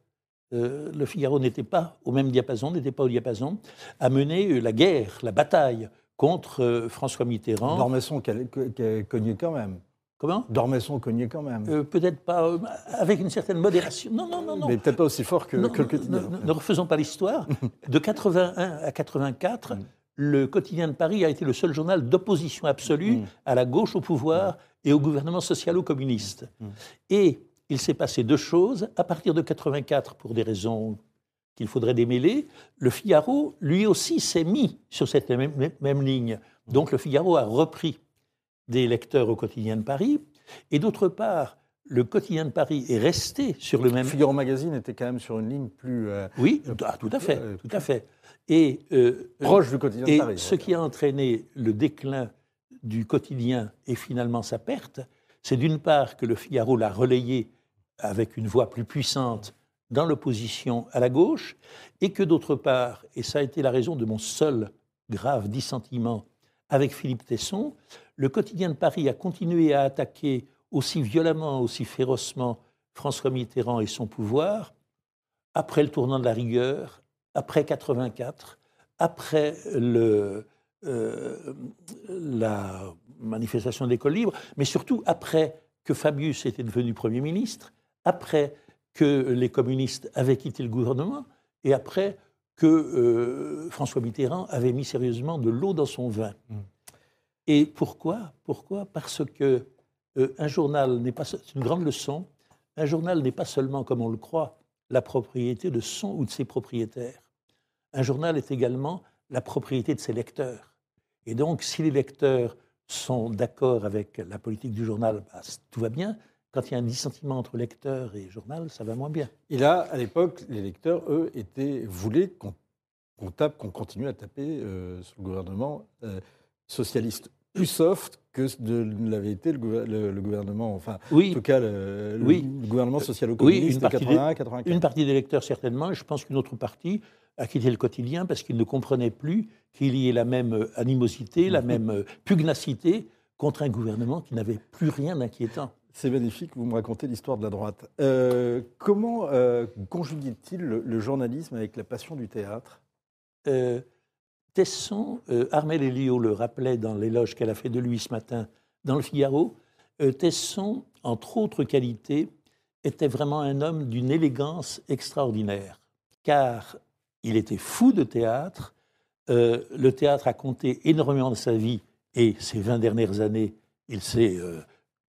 euh, le Figaro n'était pas au même diapason, n'était pas au diapason, à mener la guerre, la bataille contre euh, François Mitterrand. Dormesson qui a, connu quand même. Comment? Dormesson cognait quand même. Euh, Peut-être pas euh, avec une certaine modération. Non, non, non, non. Mais peut-être pas aussi fort que, Non, que le quotidien. ne, refaisons pas l'histoire. De 81 à 84, Mm. le quotidien de Paris a été le seul journal d'opposition absolue Mm. à la gauche au pouvoir et au gouvernement socialo-communiste. Mm. Et il s'est passé deux choses. À partir de 84, pour des raisons qu'il faudrait démêler, le Figaro, lui aussi, s'est mis sur cette même ligne. Donc le Figaro a repris des lecteurs au quotidien de Paris. Et d'autre part, le quotidien de Paris est resté sur le même Figaro Magazine était quand même sur une ligne plus euh, oui, ah, tout à fait, euh, tout à fait. Et, euh, proche du quotidien et de Paris. ce qui a entraîné le déclin du quotidien et finalement sa perte, c'est d'une part que le Figaro l'a relayé avec une voix plus puissante dans l'opposition à la gauche, et que d'autre part, et ça a été la raison de mon seul grave dissentiment avec Philippe Tesson, le quotidien de Paris a continué à attaquer aussi violemment, aussi férocement François Mitterrand et son pouvoir, après le tournant de la rigueur, après 84, après euh, la manifestation de l'école libre, mais surtout après que Fabius était devenu Premier ministre, après que les communistes avaient quitté le gouvernement, et après que euh, François Mitterrand avait mis sérieusement de l'eau dans son vin. Et pourquoi Pourquoi? Parce que euh, un journal n'est pas, une grande leçon, un journal n'est pas seulement, comme on le croit, la propriété de son ou de ses propriétaires. Un journal est également la propriété de ses lecteurs. Et donc, si les lecteurs sont d'accord avec la politique du journal, bah, tout va bien. Quand il y a un dissentiment entre lecteur et journal, ça va moins bien. Et là, à l'époque, les lecteurs, eux, étaient, voulaient qu'on qu'on tape, qu'on continue à taper euh, sur le gouvernement euh, socialiste plus soft que de l'avait été le, gouver- le- le gouvernement, enfin, en Oui, tout cas, le, Oui. le gouvernement Oui, de partie des- 81 84. Une partie des lecteurs, certainement, et je pense qu'une autre partie a quitté le quotidien parce qu'ils ne comprenaient plus qu'il y ait la même euh, animosité, la même euh, pugnacité contre un gouvernement qui n'avait plus rien d'inquiétant. C'est magnifique, vous me racontez l'histoire de la droite. Euh, comment euh, conjugue-t-il le, le journalisme avec la passion du théâtre? Euh, Tesson, euh, Armel Elio le rappelait dans l'éloge qu'elle a fait de lui ce matin dans le Figaro, euh, Tesson, entre autres qualités, était vraiment un homme d'une élégance extraordinaire, car il était fou de théâtre, euh, le théâtre a compté énormément de sa vie, et ces 20 dernières années, il s'est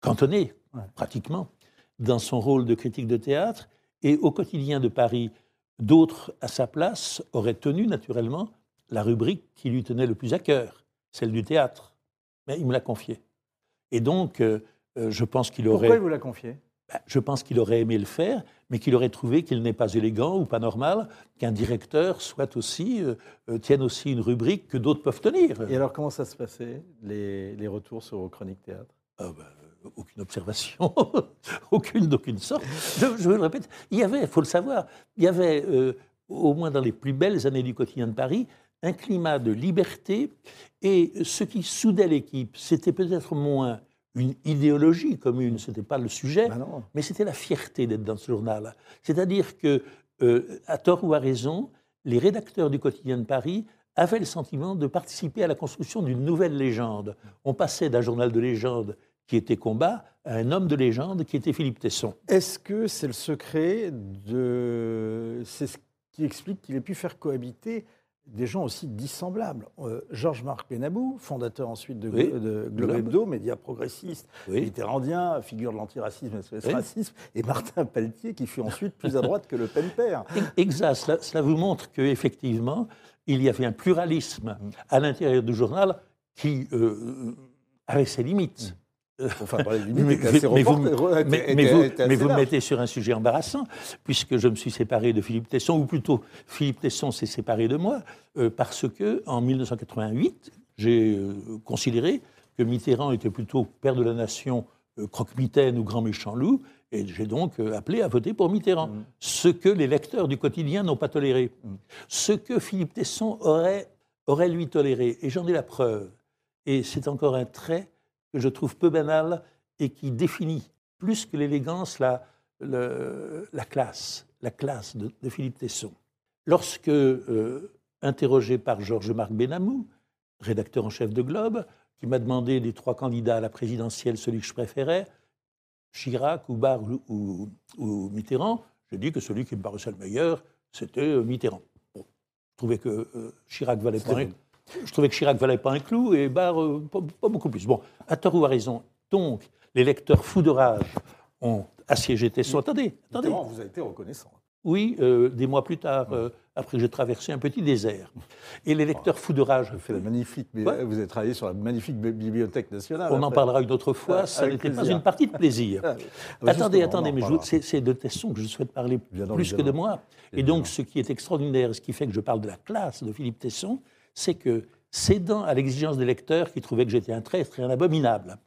cantonné, Ouais. pratiquement, dans son rôle de critique de théâtre, et au quotidien de Paris, D'autres, à sa place, auraient tenu naturellement la rubrique qui lui tenait le plus à cœur, celle du théâtre. Mais il me l'a confiée. Et donc, euh, euh, je pense qu'il Pourquoi aurait, il vous l'a confié bah, je pense qu'il aurait aimé le faire, mais qu'il aurait trouvé qu'il n'est pas élégant ou pas normal qu'un directeur soit aussi euh, tienne aussi une rubrique que d'autres peuvent tenir. Et alors, comment ça se passait, les, les retours sur vos chroniques théâtre? Ah ben, euh, aucune observation, aucune d'aucune sorte. Je, je le répète, il y avait, il faut le savoir, il y avait, euh, au moins dans les plus belles années du quotidien de Paris, un climat de liberté. Et ce qui soudait l'équipe, c'était peut-être moins une idéologie commune, ce n'était pas le sujet, Bah mais c'était la fierté d'être dans ce journal. C'est-à-dire que, euh, à tort ou à raison, les rédacteurs du quotidien de Paris avaient le sentiment de participer à la construction d'une nouvelle légende. On passait d'un journal de légende qui était combat à un homme de légende qui était Philippe Tesson. Est-ce que c'est le secret de. C'est ce qui explique qu'il ait pu faire cohabiter des gens aussi dissemblables Euh, Georges-Marc Benabou, fondateur ensuite de, Oui, de Globe. Hebdo, média progressiste, Oui. mitterrandien, figure de l'antiracisme et du Oui. racisme, et Martin Pelletier, qui fut ensuite plus à droite que le peine père. Exact. Cela, cela vous montre qu'effectivement, il y avait un pluralisme à l'intérieur du journal qui euh, avait ses limites. Enfin, Mais, vous, me mettez sur un sujet embarrassant, puisque je me suis séparé de Philippe Tesson, ou plutôt Philippe Tesson s'est séparé de moi, euh, parce que en 1988, j'ai euh, considéré que Mitterrand était plutôt père de la nation, euh, croque-mitaine ou grand méchant loup, et j'ai donc appelé à voter pour Mitterrand. Mmh. Ce que les lecteurs du quotidien n'ont pas toléré. Ce que Philippe Tesson aurait, aurait lui toléré. Et j'en ai la preuve. Et c'est encore un trait que je trouve peu banal et qui définit plus que l'élégance la, le- la classe, la classe de, de Philippe Tesson. Lorsque, euh, interrogé par Georges-Marc Benamou, rédacteur en chef de Globe, qui m'a demandé des trois candidats à la présidentielle celui que je préférais, Chirac, ou, ou, ou Mitterrand, j'ai dit que celui qui me paraissait le meilleur, c'était euh, Mitterrand. Bon, je trouvais que euh, Chirac valait pas je trouvais que Chirac valait pas un clou et Barre euh, pas, pas beaucoup plus. Bon, à tort ou à raison. Donc, les lecteurs fous de rage ont assiégé Tesson. Attendez, attendez. Mitterrand vous a été reconnaissant. Oui, euh, des mois plus tard, euh, après que j'ai traversé un petit désert. Et les lecteurs fous de rage, Vous, fait la magnifique, Ouais. vous avez travaillé sur la magnifique bi- bibliothèque nationale. on en parlera une autre fois, Ah, ça n'était pas une partie de plaisir. Ah, bah, attendez, attendez, mais c'est de Tesson que je souhaite parler plus que de moi. Et donc, ce qui est extraordinaire, ce qui fait que je parle de la classe de Philippe Tesson, c'est que, cédant à l'exigence des lecteurs qui trouvaient que j'étais un traître et un abominable,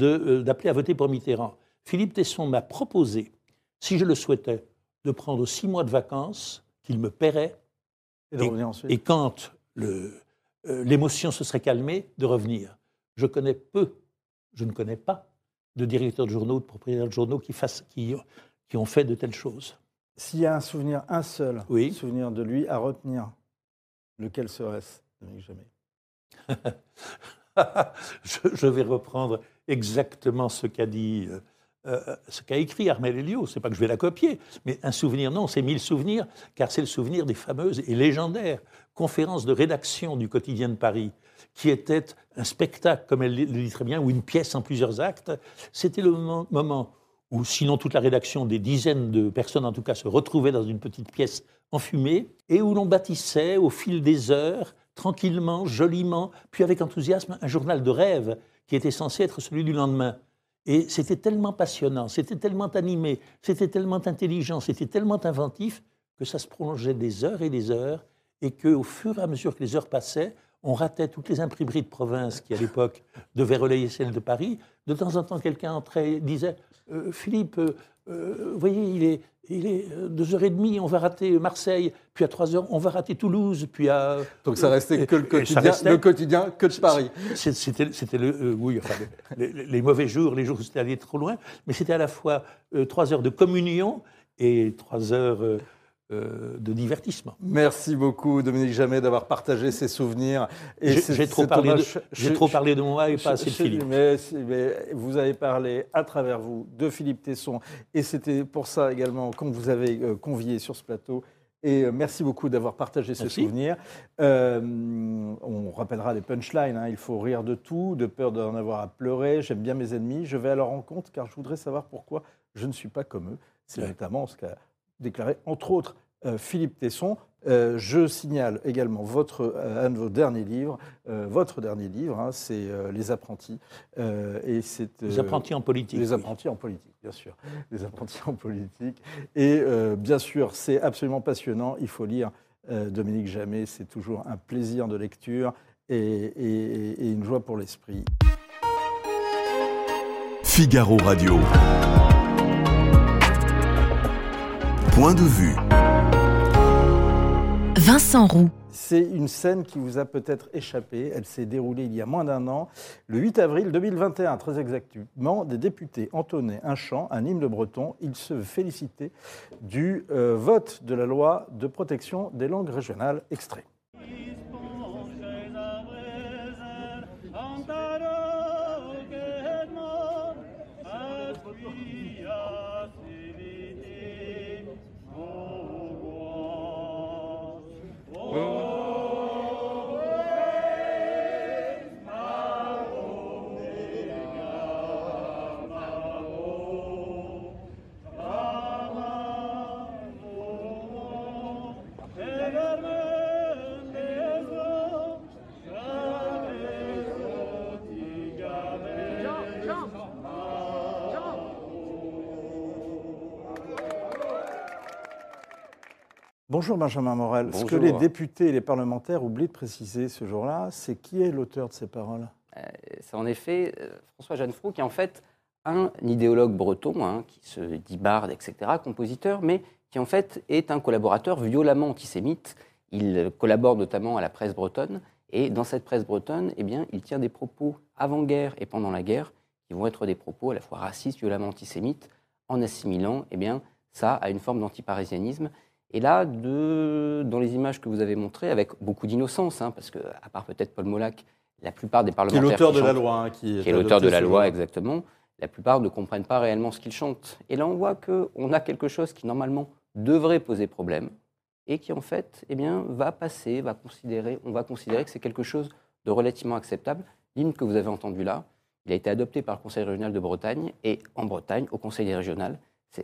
euh, d'appeler à voter pour Mitterrand, Philippe Tesson m'a proposé, si je le souhaitais, de prendre six mois de vacances qu'il me paierait Et quand euh, l'émotion se serait calmée, de revenir. Je connais peu, je ne connais pas de directeurs de journaux, de propriétaires de journaux qui, fassent, qui, qui ont fait de telles choses. S'il y a un souvenir, un seul Oui. souvenir de lui à retenir, lequel serait-ce? Jamais je, vais reprendre exactement ce qu'a dit, euh, euh, ce qu'a écrit Armel Elio. C'est pas que je vais la copier, mais un souvenir, non, c'est mille souvenirs, car c'est le souvenir des fameuses et légendaires conférences de rédaction du quotidien de Paris, qui était un spectacle, comme elle le dit très bien, ou une pièce en plusieurs actes. C'était le moment où, sinon toute la rédaction, des dizaines de personnes en tout cas, se retrouvaient dans une petite pièce enfumée, et où l'on bâtissait au fil des heures, tranquillement, joliment, puis avec enthousiasme, un journal de rêve qui était censé être celui du lendemain. Et c'était tellement passionnant, c'était tellement animé, c'était tellement intelligent, c'était tellement inventif que ça se prolongeait des heures et des heures, et qu'au fur et à mesure que les heures passaient, on ratait toutes les imprimeries de province qui, à l'époque, devaient relayer celles de Paris. De temps en temps, quelqu'un entrait et disait Euh, Philippe, euh, euh, vous voyez, il est, il est euh, 2h30, on va rater Marseille, puis à 3h, on va rater Toulouse, puis à. Donc ça restait que le quotidien, restait- le quotidien que de Paris. C'était, le, euh, oui, enfin, les, les- mauvais jours, les jours où c'était allé trop loin, mais c'était à la fois euh, trois heures de communion et trois heures euh, euh, de divertissement. Merci beaucoup, Dominique Jamais, d'avoir partagé ses souvenirs. Et J'ai, trop, parlé de, je- trop je- parlé de moi et pas assez de Philippe. Mais, mais vous avez parlé à travers vous de Philippe Tesson et c'était pour ça également qu'on vous avait euh, convié sur ce plateau. Et euh, merci beaucoup d'avoir partagé ces Merci. souvenirs. Euh, on rappellera les punchlines. hein. Il faut rire de tout, de peur d'en avoir à pleurer. J'aime bien mes ennemis. Je vais à leur rencontre car je voudrais savoir pourquoi je ne suis pas comme eux. C'est Ouais. notamment ce qu'a déclaré, entre autres, euh, Philippe Tesson. Euh, je signale également votre, euh, un de vos derniers livres, euh, votre dernier livre, hein, c'est euh, Les apprentis. Euh, et c'est, Les apprentis en politique. Les oui. apprentis en politique, bien sûr. Les apprentis en politique. Et euh, bien sûr, c'est absolument passionnant. Il faut lire euh, Dominique Jamais. C'est toujours un plaisir de lecture et, et- et une joie pour l'esprit. Figaro Radio. Point de vue. Vincent Roux. C'est une scène qui vous a peut-être échappé. Elle s'est déroulée il y a moins d'un an, le 8 avril 2021, très exactement. Des députés entonnaient un chant, un hymne breton. Ils se félicitaient du euh, vote de la loi de protection des langues régionales. Extrait. Bonjour Benjamin Morel. Ce que les députés et les parlementaires oublient de préciser ce jour-là, c'est qui est l'auteur de ces paroles? C'est en effet euh, François Jeannefroux qui est en fait un idéologue breton, hein, qui se dit barde, etc., compositeur, mais qui en fait est un collaborateur violemment antisémite. Il collabore notamment à la presse bretonne, et dans cette presse bretonne, eh bien, il tient des propos avant-guerre et pendant la guerre qui vont être des propos à la fois racistes, violemment antisémites, en assimilant eh bien, ça à une forme d'antiparisianisme. Et là, de, dans les images que vous avez montrées, avec beaucoup d'innocence, hein, parce que, à part peut-être Paul Molac, la plupart des Qui est parlementaires. l'auteur de la chantent- loi. hein, qui, qui est l'auteur de la loi, exactement, la plupart ne comprennent pas réellement ce qu'il chante. Et là, on voit qu'on a quelque chose qui, normalement, devrait poser problème et qui, en fait, eh bien, va passer, va considérer, on va considérer que c'est quelque chose de relativement acceptable. L'hymne que vous avez entendu là, il a été adopté par le Conseil régional de Bretagne et en Bretagne, au Conseil régional,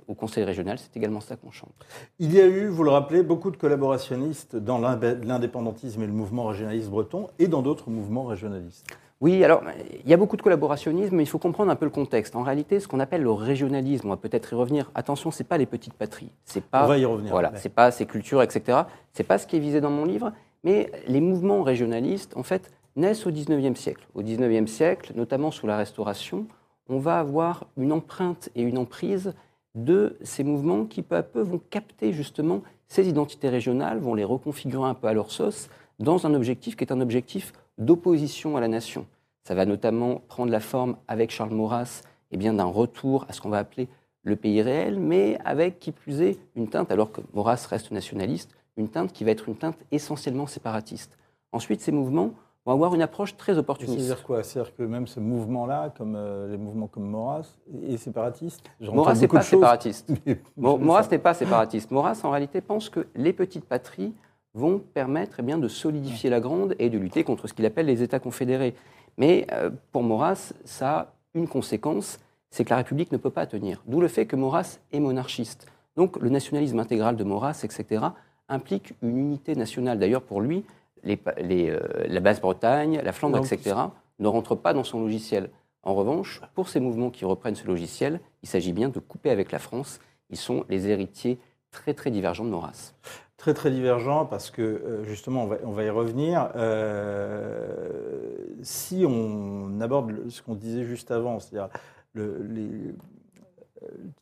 au Conseil régional, c'est également ça qu'on chante. Il y a eu, vous le rappelez, beaucoup de collaborationnistes dans l'indépendantisme et le mouvement régionaliste breton et dans d'autres mouvements régionalistes. Oui, alors il y a beaucoup de collaborationnisme, mais il faut comprendre un peu le contexte. En réalité, ce qu'on appelle le régionalisme, on va peut-être y revenir. Attention, c'est pas les petites patries, c'est pas On va y revenir. voilà, c'est pas ces cultures, etc. C'est pas ce qui est visé dans mon livre, mais les mouvements régionalistes, en fait, naissent au XIXe siècle. Au XIXe siècle, notamment sous la Restauration, on va avoir une empreinte et une emprise de ces mouvements qui peu à peu vont capter justement ces identités régionales, vont les reconfigurer un peu à leur sauce dans un objectif qui est un objectif d'opposition à la nation. Ça va notamment prendre la forme avec Charles Maurras eh bien d'un retour à ce qu'on va appeler le pays réel, mais avec qui plus est une teinte, alors que Maurras reste nationaliste, une teinte qui va être une teinte essentiellement séparatiste. Ensuite, ces mouvements vont avoir une approche très opportuniste. C'est-à-dire quoi? C'est-à-dire que même ce mouvement-là, comme euh, les mouvements comme Maurras, est séparatiste? Maurras n'est pas séparatiste. Maurras n'est pas séparatiste. Maurras, en réalité, pense que les petites patries vont permettre eh bien, de solidifier la grande et de lutter contre ce qu'il appelle les États confédérés. Mais euh, pour Maurras, ça a une conséquence, c'est que la République ne peut pas tenir. D'où le fait que Maurras est monarchiste. Donc le nationalisme intégral de Maurras, etc., implique une unité nationale. D'ailleurs, pour lui, les pa- les, euh, la Basse-Bretagne, la Flandre, etc., ne rentrent pas dans son logiciel. En revanche, pour ces mouvements qui reprennent ce logiciel, il s'agit bien de couper avec la France. Ils sont les héritiers très très divergents de Maurras. Très très divergent parce que euh, justement on va, on va y revenir. Euh, si on aborde ce qu'on disait juste avant, c'est-à-dire le, les-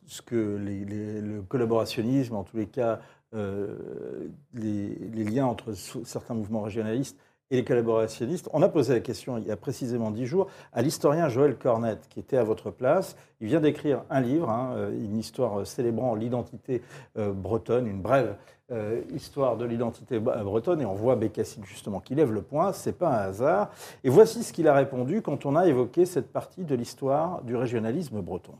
ce que les- le collaborationnisme, en tous les cas, euh, les, liens entre certains mouvements régionalistes et les collaborationnistes, on a posé la question il y a précisément dix jours à l'historien Joël Cornette, qui était à votre place. Il vient d'écrire un livre, hein, euh, une histoire célébrant l'identité euh, bretonne, une brève histoire de l'identité bre- bretonne, et on voit Bécassine justement qui lève le point, c'est pas un hasard. Et voici ce qu'il a répondu quand on a évoqué cette partie de l'histoire du régionalisme breton.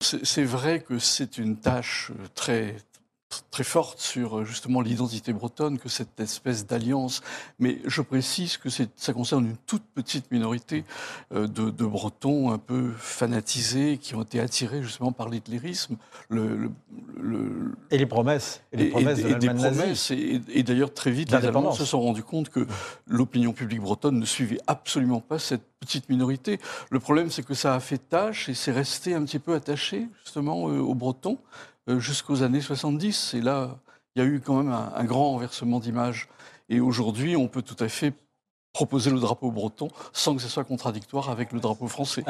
C'est vrai que c'est une tâche très très forte sur euh, justement l'identité bretonne que cette espèce d'alliance. Mais je précise que ça concerne une toute petite minorité euh, de, de Bretons un peu fanatisés qui ont été attirés justement par l'hitlérisme. Le, le- le- Et les promesses, et les promesses et- de et des nazie. promesses. Et, d'ailleurs, très vite, les Allemands se sont rendus compte que l'opinion publique bretonne ne suivait absolument pas cette petite minorité. Le problème, c'est que ça a fait tâche et c'est resté un petit peu attaché, justement, euh, aux Bretons jusqu'aux années 70. Et là, il y a eu quand même un, grand renversement d'image. Et aujourd'hui, on peut tout à fait proposer le drapeau breton sans que ce soit contradictoire avec le drapeau français.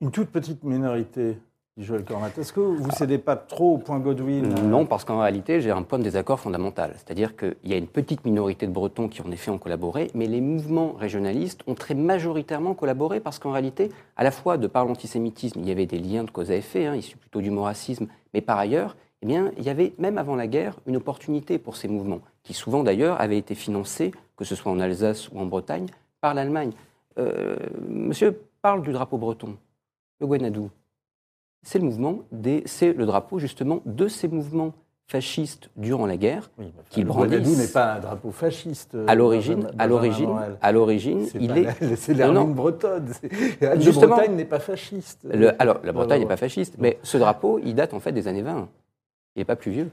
Une toute petite minorité, Joël Cornette. Est-ce que vous ne cédez pas trop au point Godwin euh, Non, parce qu'en réalité, j'ai un point de désaccord fondamental. C'est-à-dire qu'il y a une petite minorité de Bretons qui, en effet, ont collaboré, mais les mouvements régionalistes ont très majoritairement collaboré parce qu'en réalité, à la fois, de par l'antisémitisme, il y avait des liens de cause à effet, hein, issus plutôt du maurassisme, mais par ailleurs, eh bien, il y avait, même avant la guerre, une opportunité pour ces mouvements, qui souvent d'ailleurs avaient été financés, que ce soit en Alsace ou en Bretagne, par l'Allemagne. Euh, monsieur parle du drapeau breton, le Guanadou c'est le mouvement des, c'est le drapeau justement de ces mouvements fascistes durant la guerre. Oui, bah, qu'il. Guanadou n'est pas un drapeau fasciste. euh, À l'origine, à l'origine, à l'origine, il est. la- C'est non. bretonne. Justement. Bretagne n'est pas fasciste. le- alors, la Bretagne n'est pas fasciste, mais ce drapeau, il date en fait des années 20. Il n'est pas plus vieux.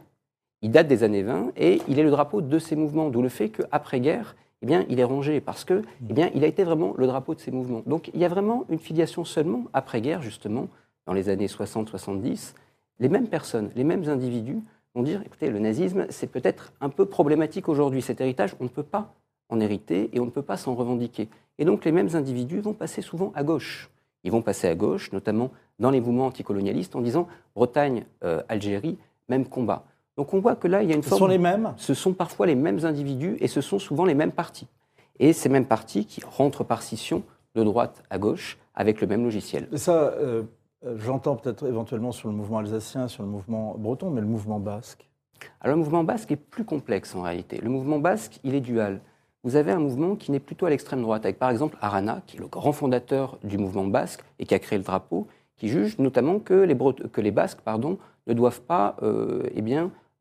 Il date des années 20 et il est le drapeau de ces mouvements, d'où le fait qu'après-guerre, eh bien, il est rangé parce que, eh bien, il a été vraiment le drapeau de ces mouvements. Donc, il y a vraiment une filiation seulement après-guerre, justement, dans les années 60-70. Les mêmes personnes, les mêmes individus vont dire, écoutez, le nazisme, c'est peut-être un peu problématique aujourd'hui. Cet héritage, on ne peut pas en hériter et on ne peut pas s'en revendiquer. Et donc, les mêmes individus vont passer souvent à gauche. Ils vont passer à gauche, notamment dans les mouvements anticolonialistes, en disant Bretagne, euh, Algérie, même combat. Donc on voit que là, il y a une Ce forme. sont les mêmes Ce sont parfois les mêmes individus et ce sont souvent les mêmes partis. Et ces mêmes partis qui rentrent par scission de droite à gauche avec le même logiciel. Ça, euh, j'entends peut-être éventuellement sur le mouvement alsacien, sur le mouvement breton, mais le mouvement basque. Alors le mouvement basque est plus complexe en réalité. Le mouvement basque, il est dual. vous avez un mouvement qui n'est plutôt à l'extrême droite, avec par exemple Arana, qui est le grand fondateur du mouvement basque et qui a créé le drapeau, qui juge notamment que les, que les Basques pardon, ne doivent pas euh, eh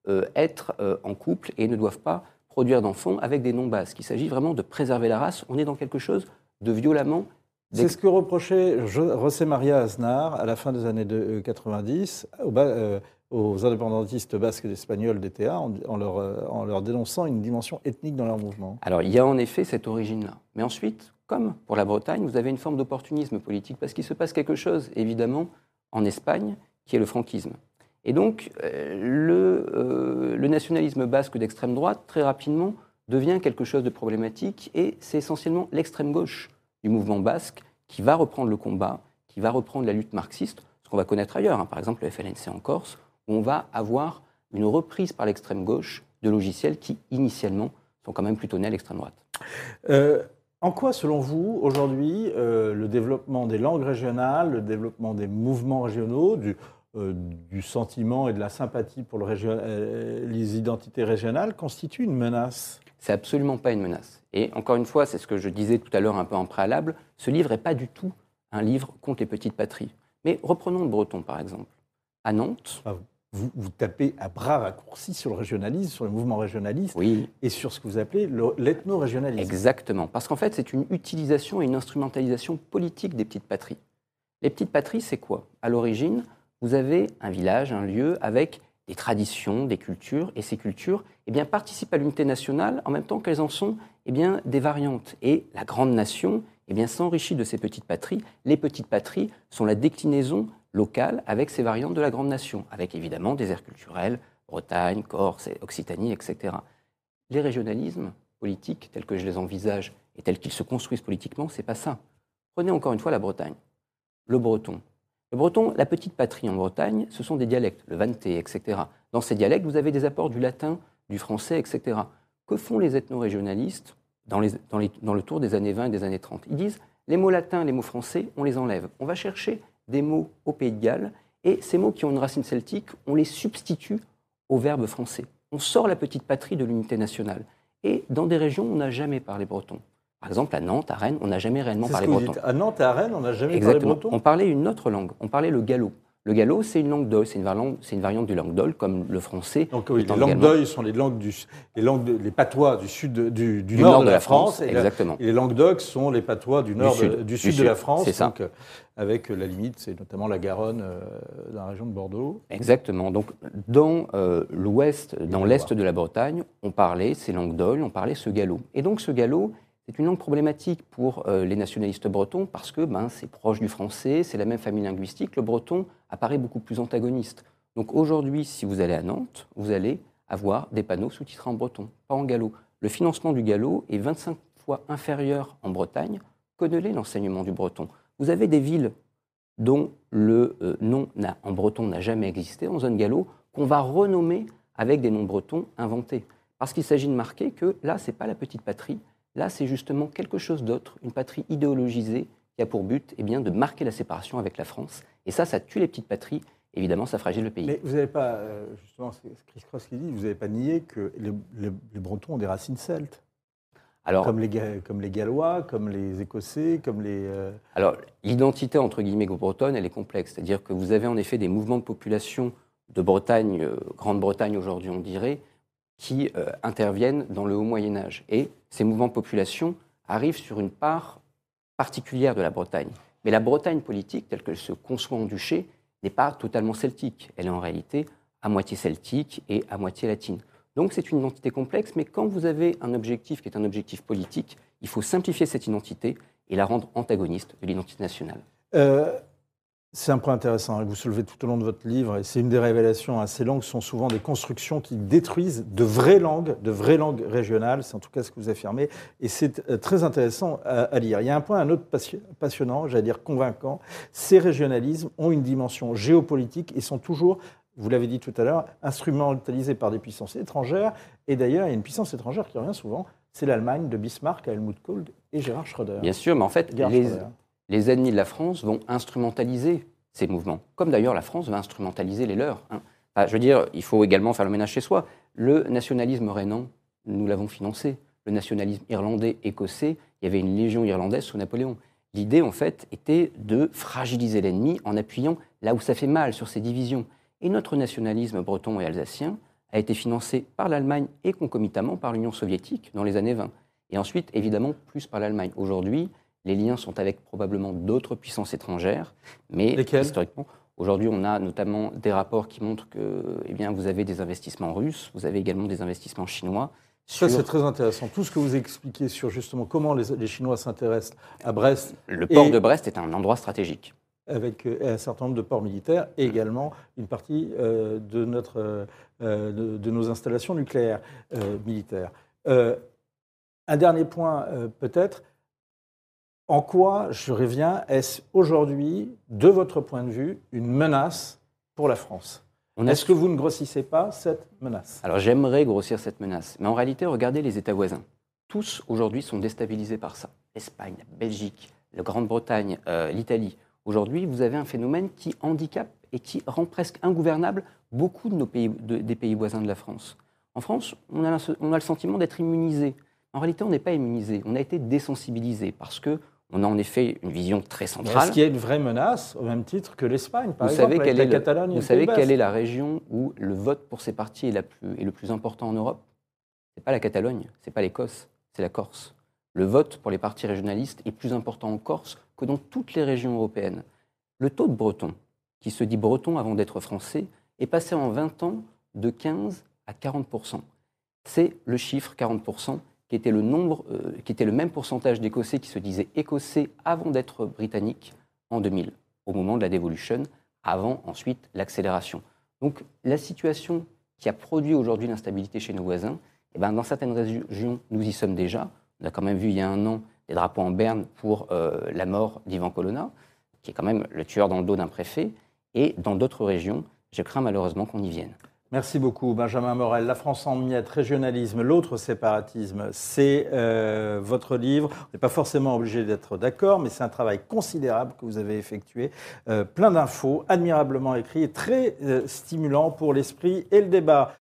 euh, être euh, en couple et ne doivent pas produire d'enfants avec des non-basques. Il s'agit vraiment de préserver la race. On est dans quelque chose de violemment c'est ce que reprochait José Maria Aznar à la fin des années 90 aux indépendantistes basques et espagnols d'ETA en, leur, en leur dénonçant une dimension ethnique dans leur mouvement. Alors il y a en effet cette origine-là. Mais ensuite, comme pour la Bretagne, vous avez une forme d'opportunisme politique parce qu'il se passe quelque chose, évidemment, en Espagne, qui est le franquisme. Et donc, euh, le, euh, le, nationalisme basque d'extrême droite, très rapidement, devient quelque chose de problématique et c'est essentiellement l'extrême gauche du mouvement basque qui va reprendre le combat, qui va reprendre la lutte marxiste, ce qu'on va connaître ailleurs, hein. par exemple le FLNC en Corse, où on va avoir une reprise par l'extrême gauche de logiciels qui, initialement, sont quand même plutôt nés à l'extrême droite. Euh, en quoi, selon vous, aujourd'hui, euh, le développement des langues régionales, le développement des mouvements régionaux, du, euh, sentiment et de la sympathie pour le les identités régionales constitue une menace? C'est absolument pas une menace. Et encore une fois, c'est ce que je disais tout à l'heure un peu en préalable, ce livre n'est pas du tout un livre contre les petites patries. Mais reprenons le breton, par exemple. À Nantes, ah, vous, tapez à bras raccourcis sur le régionalisme, sur le mouvement régionaliste et sur ce que vous appelez l'ethno-régionalisme. Exactement, parce qu'en fait, c'est une utilisation et une instrumentalisation politique des petites patries. Les petites patries, c'est quoi? À l'origine, vous avez un village, un lieu avec des traditions, des cultures, et ces cultures eh participent à l'unité nationale en même temps qu'elles en sont eh des variantes. Et la grande nation eh s'enrichit de ces petites patries. Les petites patries sont la déclinaison locale avec ces variantes de la grande nation, avec évidemment des aires culturelles, Bretagne, Corse, Occitanie, etc. Les régionalismes politiques, tels que je les envisage et tels qu'ils se construisent politiquement, c'est pas ça. Prenez encore une fois la Bretagne. Le breton. Le breton, la petite patrie en Bretagne, ce sont des dialectes, le vanté, etc. Dans ces dialectes, vous avez des apports du latin, du français, etc. Que font les ethno-régionalistes dans, le tour des années 20 et des années 30 Ils disent les mots latins, les mots français, on les enlève. On va chercher des mots au Pays de Galles, et ces mots qui ont une racine celtique, on les substitue au verbe français. On sort la petite patrie de l'unité nationale. Et dans des régions, on n'a jamais parlé breton. Par exemple, à Nantes, à Rennes, on n'a jamais réellement parlé breton. À Nantes et à Rennes, on n'a jamais parlé breton On parlait une autre langue, on parlait le gallo. Le gallo, c'est une langue d'oï, c'est une, variante, une variante du langue comme le français. Donc les langues d'oï sont les langues du, les langues les patois du sud, du, nord, de, la France, exactement. et les langues d'oc sont les patois du nord, du sud, de la France. C'est ça. Euh, avec la limite, c'est notamment la Garonne euh, dans la région de Bordeaux. Exactement. Donc dans euh, l'ouest, dans l'est de la Bretagne, on parlait ces langues d'oï, on parlait ce gallo. Et donc ce gallo, c'est une langue problématique pour euh, les nationalistes bretons parce que ben, c'est proche du français, c'est la même famille linguistique. Le breton apparaît beaucoup plus antagoniste. Donc aujourd'hui, si vous allez à Nantes, vous allez avoir des panneaux sous-titrés en breton, pas en gallo. Le financement du gallo est 25 fois inférieur en Bretagne que ne l'est l'enseignement du breton. Vous avez des villes dont le euh, nom en breton n'a jamais existé en zone gallo, qu'on va renommer avec des noms bretons inventés. Parce qu'il s'agit de marquer que là, ce n'est pas la petite patrie, Là, c'est justement quelque chose d'autre, une patrie idéologisée qui a pour but eh bien, de marquer la séparation avec la France. Et ça, ça tue les petites patries. Évidemment, ça fragile le pays. Mais vous n'avez pas, euh, justement, c'est Chris Cross qui dit, vous n'avez pas nié que les, Bretons ont des racines celtes alors, comme, les, comme les Gallois, comme les Écossais, comme les... Euh, alors, l'identité, entre guillemets, bretonne, elle est complexe. C'est-à-dire que vous avez en effet des mouvements de population de Bretagne, euh, Grande-Bretagne aujourd'hui, on dirait, qui euh, interviennent dans le haut Moyen Âge. Et ces mouvements de population arrivent sur une part particulière de la Bretagne. Mais la Bretagne politique, telle qu'elle se conçoit en duché, n'est pas totalement celtique. Elle est en réalité à moitié celtique et à moitié latine. Donc c'est une identité complexe, mais quand vous avez un objectif qui est un objectif politique, il faut simplifier cette identité et la rendre antagoniste de l'identité nationale. Euh, c'est un point intéressant que vous soulevez tout au long de votre livre, et c'est une des révélations. Ces langues sont souvent des constructions qui détruisent de vraies langues, de vraies langues régionales, c'est en tout cas ce que vous affirmez, et c'est euh, très intéressant à, lire. Il y a un point, un autre passionnant, j'allais dire convaincant, ces régionalismes ont une dimension géopolitique et sont toujours, vous l'avez dit tout à l'heure, instrumentalisés par des puissances étrangères, et d'ailleurs il y a une puissance étrangère qui revient souvent, c'est l'Allemagne de Bismarck, Helmut Kohl et Gérard Schröder. Bien sûr, mais en fait, les, les ennemis de la France vont instrumentaliser ces mouvements, comme d'ailleurs la France va instrumentaliser les leurs. Hein. je veux dire, il faut également faire le ménage chez soi. Le nationalisme rhénan, nous l'avons financé. le nationalisme irlandais, écossais. Il y avait une légion irlandaise sous Napoléon. L'idée, en fait, était de fragiliser l'ennemi en appuyant là où ça fait mal, sur ses divisions. Et notre nationalisme breton et alsacien a été financé par l'Allemagne et concomitamment par l'Union soviétique dans les années 20. Et ensuite, évidemment, plus par l'Allemagne. Aujourd'hui, les liens sont avec probablement d'autres puissances étrangères, mais Lesquelles? historiquement, aujourd'hui, on a notamment des rapports qui montrent que eh bien, vous avez des investissements russes, vous avez également des investissements chinois. Ça, sur c'est très intéressant. Tout ce que vous expliquez sur justement comment les, les Chinois s'intéressent à Brest le port et- de Brest est un endroit stratégique. avec euh, un certain nombre de ports militaires et également une partie euh, de, notre, euh, de, de nos installations nucléaires euh, militaires. Un dernier point peut-être. En quoi, je reviens, est-ce aujourd'hui, de votre point de vue, une menace pour la France? Est-ce que vous ne grossissez pas cette menace? Alors j'aimerais grossir cette menace, mais en réalité, regardez les États voisins. Tous aujourd'hui sont déstabilisés par ça. L'Espagne, la Belgique, la Grande-Bretagne, euh, l'Italie. Aujourd'hui, vous avez un phénomène qui handicape et qui rend presque ingouvernable beaucoup de nos pays, de- des pays voisins de la France. En France, on a, on a le sentiment d'être immunisé. En réalité, on n'est pas immunisé. On a été désensibilisé parce que on a en effet une vision très centrale. Est-ce qu'il y a une vraie menace au même titre que l'Espagne, par Vous exemple, savez, avec la est, Catalogne vous savez quelle est la région où le vote pour ces partis est, la plus, est le plus important en Europe? C'est pas la Catalogne, c'est pas l'Écosse, c'est la Corse. Le vote pour les partis régionalistes est plus important en Corse que dans toutes les régions européennes. Le taux de breton, qui se dit breton avant d'être français, est passé en 20 ans de 15 à 40% C'est le chiffre 40 qui était le nombre, euh, qui était le même pourcentage d'Écossais qui se disaient écossais avant d'être britanniques en 2000, au moment de la dévolution, avant ensuite l'accélération. Donc la situation qui a produit aujourd'hui l'instabilité chez nos voisins, eh ben, dans certaines régions, nous y sommes déjà. On a quand même vu il y a un an des drapeaux en berne pour euh, la mort d'Ivan Colonna, qui est quand même le tueur dans le dos d'un préfet. Et dans d'autres régions, je crains malheureusement qu'on y vienne. Merci beaucoup, Benjamin Morel. La France en miettes, régionalisme, l'autre séparatisme, c'est euh, votre livre. On n'est pas forcément obligé d'être d'accord, mais c'est un travail considérable que vous avez effectué. Euh, plein d'infos, admirablement écrit et très euh, stimulant pour l'esprit et le débat.